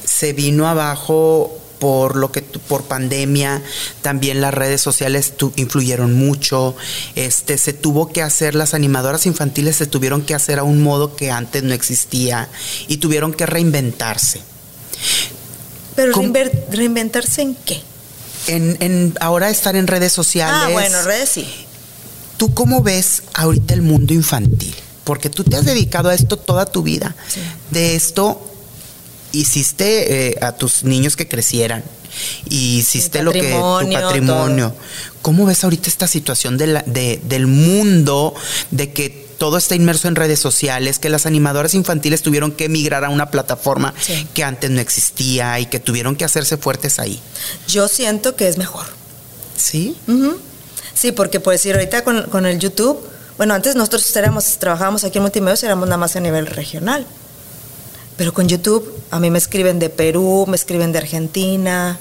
Se vino abajo por lo que por pandemia, también las redes sociales tu- influyeron mucho. Este se tuvo que hacer las animadoras infantiles se tuvieron que hacer a un modo que antes no existía y tuvieron que reinventarse. Pero reinventarse en qué? En, en ahora estar en redes sociales. Ah, bueno, redes sí. ¿Tú cómo ves ahorita el mundo infantil? Porque tú te has dedicado a esto toda tu vida. Sí. De esto hiciste eh, a tus niños que crecieran. Y hiciste lo que tu patrimonio. ¿Cómo ves ahorita esta situación de la- de- del mundo, de que todo está inmerso en redes sociales, que las animadoras infantiles tuvieron que emigrar a una plataforma Sí. que antes no existía y que tuvieron que hacerse fuertes ahí? Yo siento que es mejor. ¿Sí? Sí, porque por decir, ahorita con, con el YouTube, bueno, antes nosotros éramos, trabajábamos aquí en Multimedios, éramos nada más a nivel regional. Pero con YouTube, a mí me escriben de Perú, me escriben de Argentina,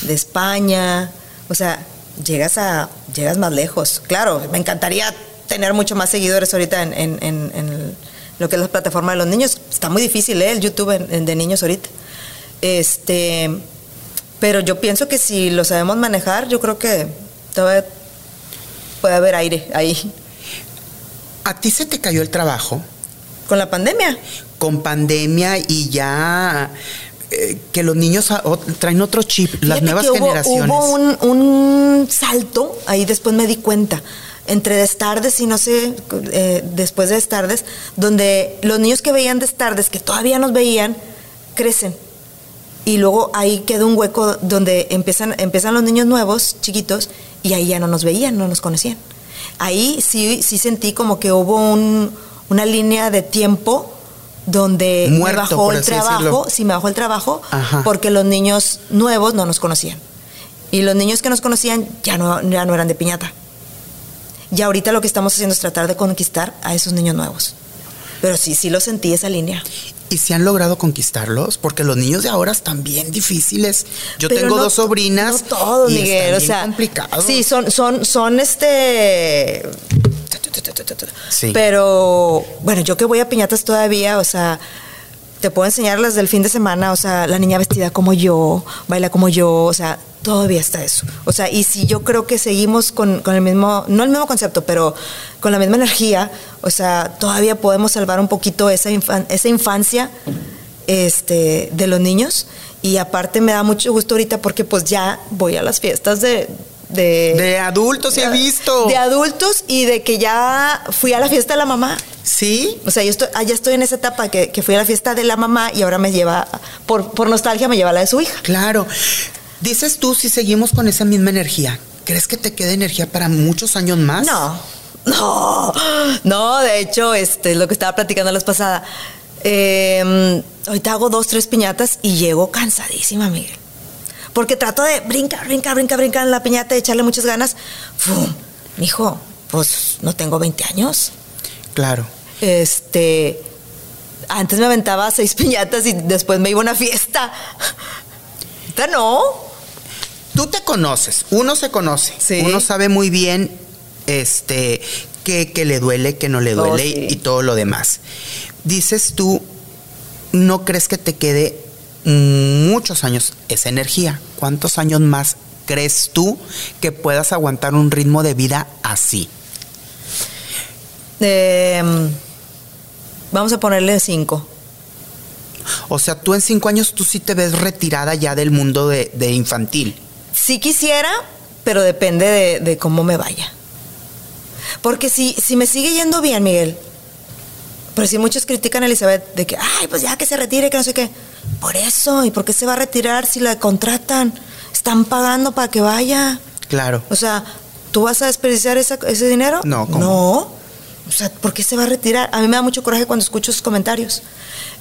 de España. O sea, llegas a, llegas más lejos. Claro, me encantaría tener mucho más seguidores ahorita en, en- en- en lo que es la plataforma de los niños. Está muy difícil, ¿eh? El YouTube de niños ahorita. Este, pero yo pienso que si lo sabemos manejar, yo creo que todavía puede haber aire ahí. ¿A ti se te cayó el trabajo? Con la pandemia. Con pandemia y ya eh, que los niños traen otro chip, las nuevas que hubo- generaciones. Hubo un, un salto, ahí después me di cuenta, entre destardes y no sé, eh, después de destardes, donde los niños que veían destardes, que todavía nos veían, crecen. Y luego ahí queda un hueco donde empiezan, empiezan los niños nuevos, chiquitos, y ahí ya no nos veían, no nos conocían. Ahí sí, sí sentí como que hubo un- una línea de tiempo donde me bajó el trabajo, sí me bajó el trabajo, Ajá. porque los niños nuevos no nos conocían. Y los niños que nos conocían ya no, ya no eran de piñata. Y ahorita lo que estamos haciendo es tratar de conquistar a esos niños nuevos. Pero sí, sí lo sentí esa línea. ¿Y si han logrado conquistarlos? Porque los niños de ahora están bien difíciles. Yo Pero tengo no dos sobrinas. No y Miguel. están O sea, complicados. Sí, son, son, son este. Sí. Pero bueno, yo que voy a piñatas todavía, o sea, te puedo enseñar las del fin de semana, o sea, la niña vestida como yo, baila como yo, o sea, todavía está eso. O sea, y si yo creo que seguimos con, con el mismo, no el mismo concepto, pero con la misma energía, o sea, todavía podemos salvar un poquito esa, infan- esa infancia este, de los niños. Y aparte me da mucho gusto ahorita porque pues ya voy a las fiestas de... De, De adultos he visto. De adultos y de que ya fui a la fiesta de la mamá. ¿Sí? O sea, yo estoy, ah, ya estoy en esa etapa que, que fui a la fiesta de la mamá y ahora me lleva, por, por nostalgia, me lleva a la de su hija. Claro. Dices tú, si seguimos con esa misma energía, ¿crees que te quede energía para muchos años más? No, no, no, de hecho, este es lo que estaba platicando la vez pasada. Eh, ahorita hago dos, tres piñatas y llego cansadísima, Miguel. Porque trato de brincar, brincar, brincar, brincar en la piñata y echarle muchas ganas. ¡Fum! Mijo, pues no tengo 20 años. Claro. Este. Antes me aventaba seis piñatas y después me iba a una fiesta. Ahorita no. Tú te conoces, uno se conoce, Sí. uno sabe muy bien este que, que le duele, que no le Oh, duele y todo lo demás. Dices tú, no crees que te quede muchos años esa energía? ¿Cuántos años más crees tú que puedas aguantar un ritmo de vida así? Em, vamos a ponerle cinco. O sea, tú en cinco años tú sí te ves retirada ya del mundo de, infantil. Sí quisiera, pero depende de, de, cómo me vaya. Porque si, si me sigue yendo bien, Miguel, pero si muchos critican a Elizabeth de que, ay, pues ya que se retire, que no sé qué. Por eso, ¿y por qué se va a retirar si la contratan? Están pagando para que vaya. Claro. O sea, ¿tú vas a desperdiciar ese dinero? No, ¿cómo? No. O sea, ¿por qué se va a retirar? A mí me da mucho coraje cuando escucho esos comentarios.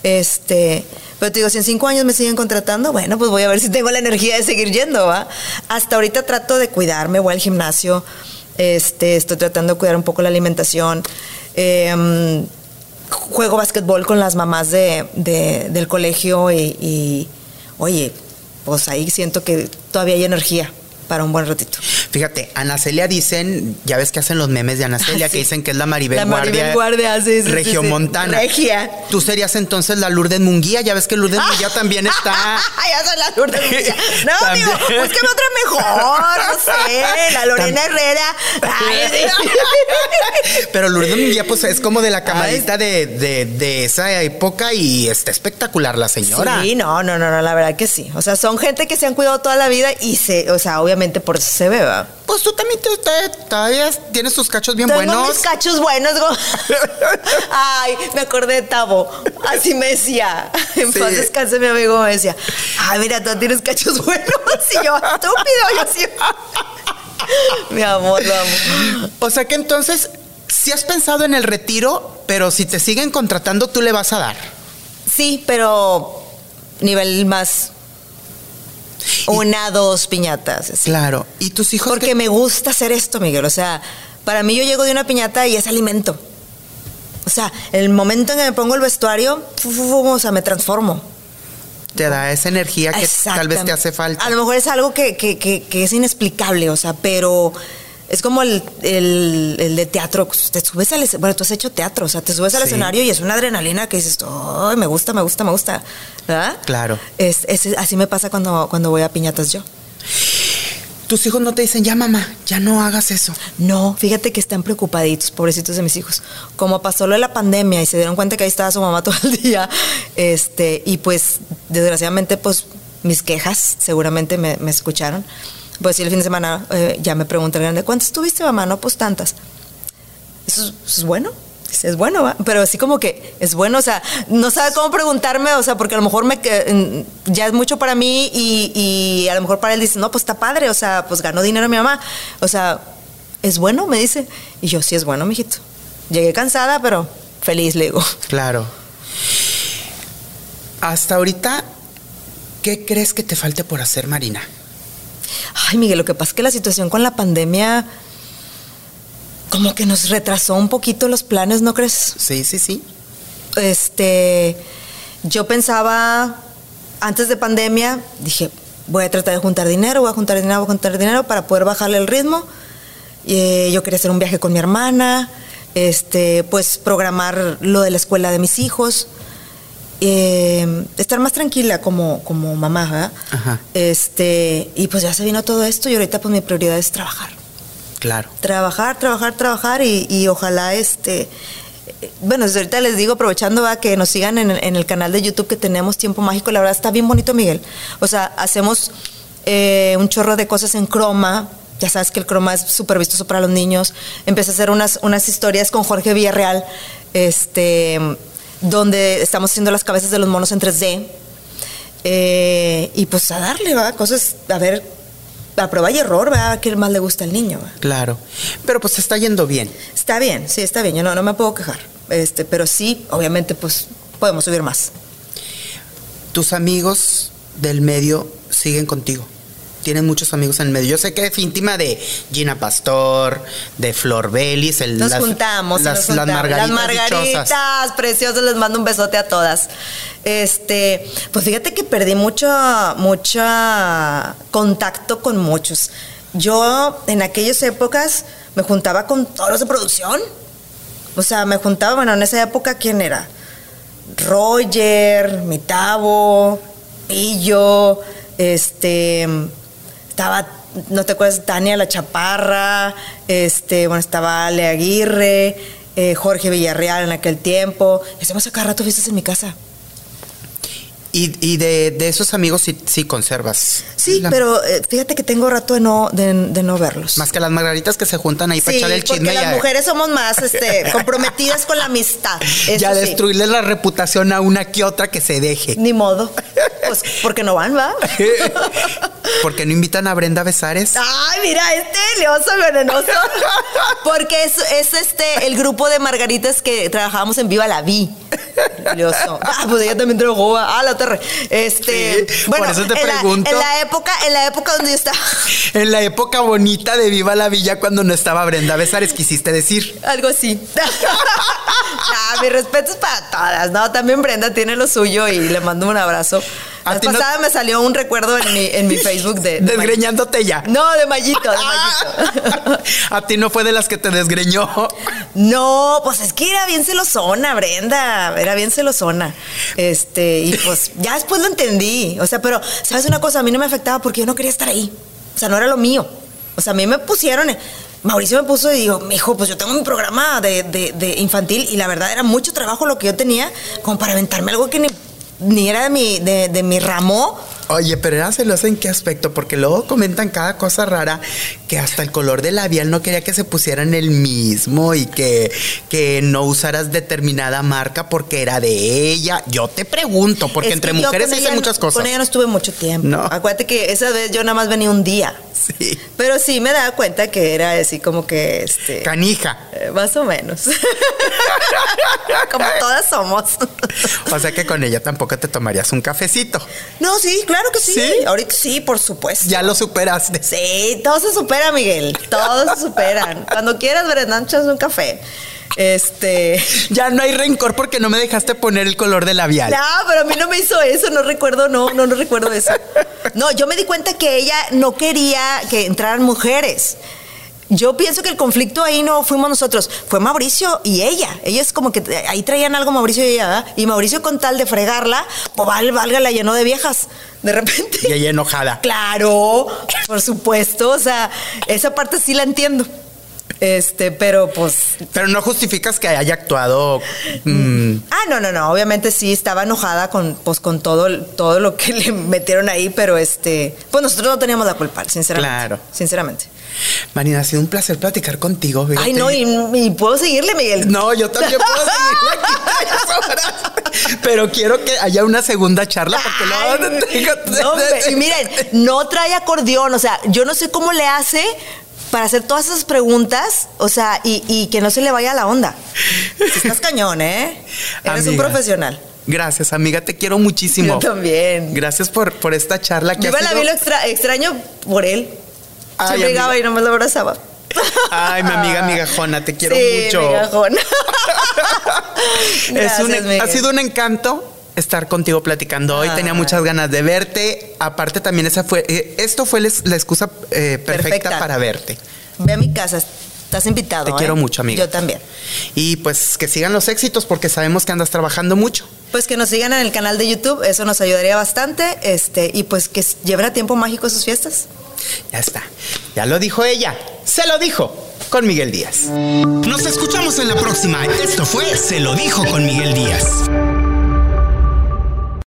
Este, pero te digo, si en cinco años me siguen contratando, bueno, pues voy a ver si tengo la energía de seguir yendo, ¿va? Hasta ahorita trato de cuidarme, voy al gimnasio, este, estoy tratando de cuidar un poco la alimentación. Eh, juego básquetbol con las mamás de, del colegio y, oye, pues ahí siento que todavía hay energía para un buen ratito. Fíjate, Ana Celia dicen, ya ves que hacen los memes de Ana Celia, que dicen que es la Maribel, la Maribel Guardia, sí, sí, Regiomontana. Regia. Tú serías entonces la Lourdes Munguía, ya ves que Lourdes Munguía también está. ya soy la Lourdes Munguía. No, amigo, búscame otra mejor, no sé, la Lorena Herrera. Pero Lourdes Munguía, pues es como de la camarita de, de, de, esa época y está espectacular la señora. Sí, no, no, no, no, la verdad que sí. O sea, son gente que se han cuidado toda la vida y se, o sea, obviamente por eso se ve, Pues tú también te, todavía tienes tus cachos bien Tengo buenos. mis cachos buenos. Ay, me acordé de Tavo. Así me decía. En paz descanse mi amigo me decía, ay, mira, tú tienes cachos buenos. Y yo, estúpido, yo así. mi amor, lo amo. O sea que entonces, si has pensado en el retiro, pero si te siguen contratando, tú le vas a dar. Sí, pero nivel más una, dos piñatas. Claro. ¿Y tus hijos? Porque me gusta hacer esto, Miguel. O sea, para mí yo llego de una piñata y es alimento. O sea, el momento en que me pongo el vestuario, o sea, me transformo. Te da esa energía que tal vez te hace falta. A lo mejor es algo que, que, que es inexplicable, o sea, pero es como el, de teatro, te subes al bueno, tú has hecho teatro, o sea, te subes al escenario y es una adrenalina que dices, ay, me gusta, me gusta, me gusta, ¿verdad? Claro. Es, así me pasa cuando, cuando voy a piñatas yo. Tus hijos no te dicen, ya mamá, ya no hagas eso. No, fíjate que están preocupaditos, pobrecitos de mis hijos. Como pasó lo de la pandemia y se dieron cuenta que ahí estaba su mamá todo el día, este, y pues desgraciadamente, pues mis quejas seguramente me, me escucharon pues sí, el fin de semana eh, ya me pregunta el grande, ¿cuántas tuviste, mamá? No, pues tantas. Eso, es bueno. Es bueno, ¿va? pero así como que es bueno, o sea, no sabe cómo preguntarme, o sea, porque a lo mejor me ya es mucho para mí y, y a lo mejor para él dice, no, pues está padre, o sea, pues ganó dinero mi mamá, o sea, es bueno, me dice. Y yo, sí es bueno, mijito. Llegué cansada, pero feliz, le digo. Claro. Hasta ahorita, ¿qué crees que te falte por hacer, Marina? Ay, Miguel, lo que pasa es que la situación con la pandemia como que nos retrasó un poquito los planes, ¿no crees? Sí, sí, sí. Este, yo pensaba antes de pandemia, dije, voy a tratar de juntar dinero, voy a juntar dinero, voy a juntar dinero para poder bajarle el ritmo. Eh, yo quería hacer un viaje con mi hermana, este, pues programar lo de la escuela de mis hijos. Eh, estar más tranquila como, como mamá, Este, y pues ya se vino todo esto y ahorita pues mi prioridad es trabajar. Claro. Trabajar, trabajar, trabajar y, ojalá este bueno, desde ahorita les digo, aprovechando va que nos sigan en, el canal de YouTube que tenemos Tiempo Mágico, la verdad está bien bonito, Miguel. O sea, hacemos eh, un chorro de cosas en croma. Ya sabes que el croma es súper vistoso para los niños. Empecé a hacer unas, unas historias con Jorge Villarreal. Este donde estamos haciendo las cabezas de los monos en 3D. Eh, y pues a darle, va, cosas, a ver, a prueba y error, va, qué más le gusta al niño. Claro, pero pues está yendo bien. Está bien, sí, está bien, yo no, no me puedo quejar. Este, pero sí, obviamente, pues podemos subir más. ¿Tus amigos del medio siguen contigo? Tienen muchos amigos en el medio. Yo sé que es íntima de Gina Pastor, de Flor Belis, el, nos, juntamos, las, las margaritas. Las margaritas preciosas, les mando un besote a todas. Este, pues fíjate que perdí mucho, mucho contacto con muchos. Yo en aquellas épocas me juntaba con todos los de producción. O sea, me juntaba, bueno, en esa época, ¿quién era? Roger, Mitavo, Pillo, este, estaba, no te acuerdas, Tania La Chaparra, este, bueno, estaba Ale Aguirre, eh, Jorge Villarreal en aquel tiempo. Hacemos a cada rato fiestas en mi casa. Y, y de, de esos amigos sí, sí conservas. Sí, La- pero eh, fíjate que tengo rato de no, de, de no verlos. Más que las margaritas que se juntan ahí para Sí, echar el porque chisme y las mujeres somos más este, comprometidas con la amistad. Eso a sí. destruirle la reputación a una que otra que se deje. Ni modo. Pues porque no van, ¿va? ¿Por qué no invitan a Brenda Besares? Ay, mira, este leoso venenoso. Porque es, es este el grupo de margaritas que trabajábamos en Viva la Vi. Leoso. Ah, pues ella también trabajó. Ah, la torre. Este. Sí, bueno, por eso te en la- pregunto. en la época, en la época donde yo estaba. En la época bonita de Viva la Villa cuando no estaba Brenda Besares, quisiste decir. Algo así. ah, mi respeto es para todas, ¿no? También Brenda tiene lo suyo y le mando un abrazo. La no- pasada me salió un recuerdo en mi, en mi Facebook de. de Desgreñándote ya. No, de Mayito, de Mayito. a ti no fue de las que te desgreñó. No, pues es que era bien celosona, Brenda. Era bien celosona. Este, y pues ya después lo entendí. O sea, pero, ¿sabes una cosa? A mí no me afectaba porque yo no quería estar ahí. O sea, no era lo mío. O sea, a mí me pusieron. Mauricio me puso y dijo, mijo, pues yo tengo mi programa de, de- de infantil y la verdad era mucho trabajo lo que yo tenía como para aventarme algo que ni, ni era de mi, de, de mi ramo. Oye, pero era celosa en qué aspecto, porque luego comentan cada cosa rara que hasta el color del labial no quería que se pusieran el mismo y que, que no usaras determinada marca porque era de ella. Yo te pregunto, porque Es entre mujeres dicen muchas cosas. Con ella no estuve mucho tiempo. No. Acuérdate que esa vez yo nada más venía un día. Sí. Pero sí me daba cuenta que era así como que este. Canija. eh, más o menos. como todas somos. O sea que con ella tampoco te tomarías un cafecito. No, sí, claro que sí. ¿Sí? Ahorita sí, por supuesto. Ya lo superaste. Sí, todo se supera, Miguel. Todos se superan. Cuando quieras, Brendan, echas un café. Este. Ya no hay rencor porque no me dejaste poner el color del labial. No, pero a mí no me hizo eso, no recuerdo, no, no, no recuerdo eso. No, yo me di cuenta que ella no quería que entraran mujeres. Yo pienso que el conflicto ahí no fuimos nosotros, fue Mauricio y ella. Ellos como que ahí traían algo Mauricio y ella, ¿verdad? Y Mauricio con tal de fregarla, pues val- valga, la llenó de viejas. De repente. Y ella enojada. Claro, por supuesto. O sea, esa parte sí la entiendo. Este, pero pues Pero no justificas que haya actuado. mm, Ah, no, no, no. Obviamente sí estaba enojada con, pues, con todo, todo lo que le metieron ahí, pero este, pues nosotros no teníamos la culpa, sinceramente. Claro. Sinceramente. Marina, ha sido un placer platicar contigo. fíjate. Ay, no, y, y puedo seguirle, Miguel. No, yo también puedo seguir aquí. Pero quiero que haya una segunda charla porque Ay, te tengo- no, y miren, no trae acordeón, o sea, yo no sé cómo le hace para hacer todas esas preguntas, o sea, y, y que no se le vaya la onda. Estás cañón, ¿eh? Eres un Amiga. profesional. Gracias, amiga, te quiero muchísimo. Yo también. Gracias por, por esta charla que Viva ha la sido- vida extra- extraño por él. Ay, Siempre llegaba y no me lo abrazaba. Ay, mi amiga migajona, te quiero sí, mucho. migajón. es un- Gracias, ha sido un encanto estar contigo platicando hoy. Tenía Ay. muchas ganas de verte. Aparte, también esa fue, eh, esto fue les- la excusa eh, perfecta, Perfecta. para verte. Ve a mi casa, estás invitado. Te ¿eh? quiero mucho, amiga. Yo también. Y pues que sigan los éxitos porque sabemos que andas trabajando mucho. Pues que nos sigan en el canal de YouTube, eso nos ayudaría bastante. Este, y pues que lleven a tiempo mágico sus fiestas. Ya está. Ya lo dijo ella. Se lo dijo con Miguel Díaz. Nos escuchamos en la próxima. Esto fue Se lo dijo con Miguel Díaz.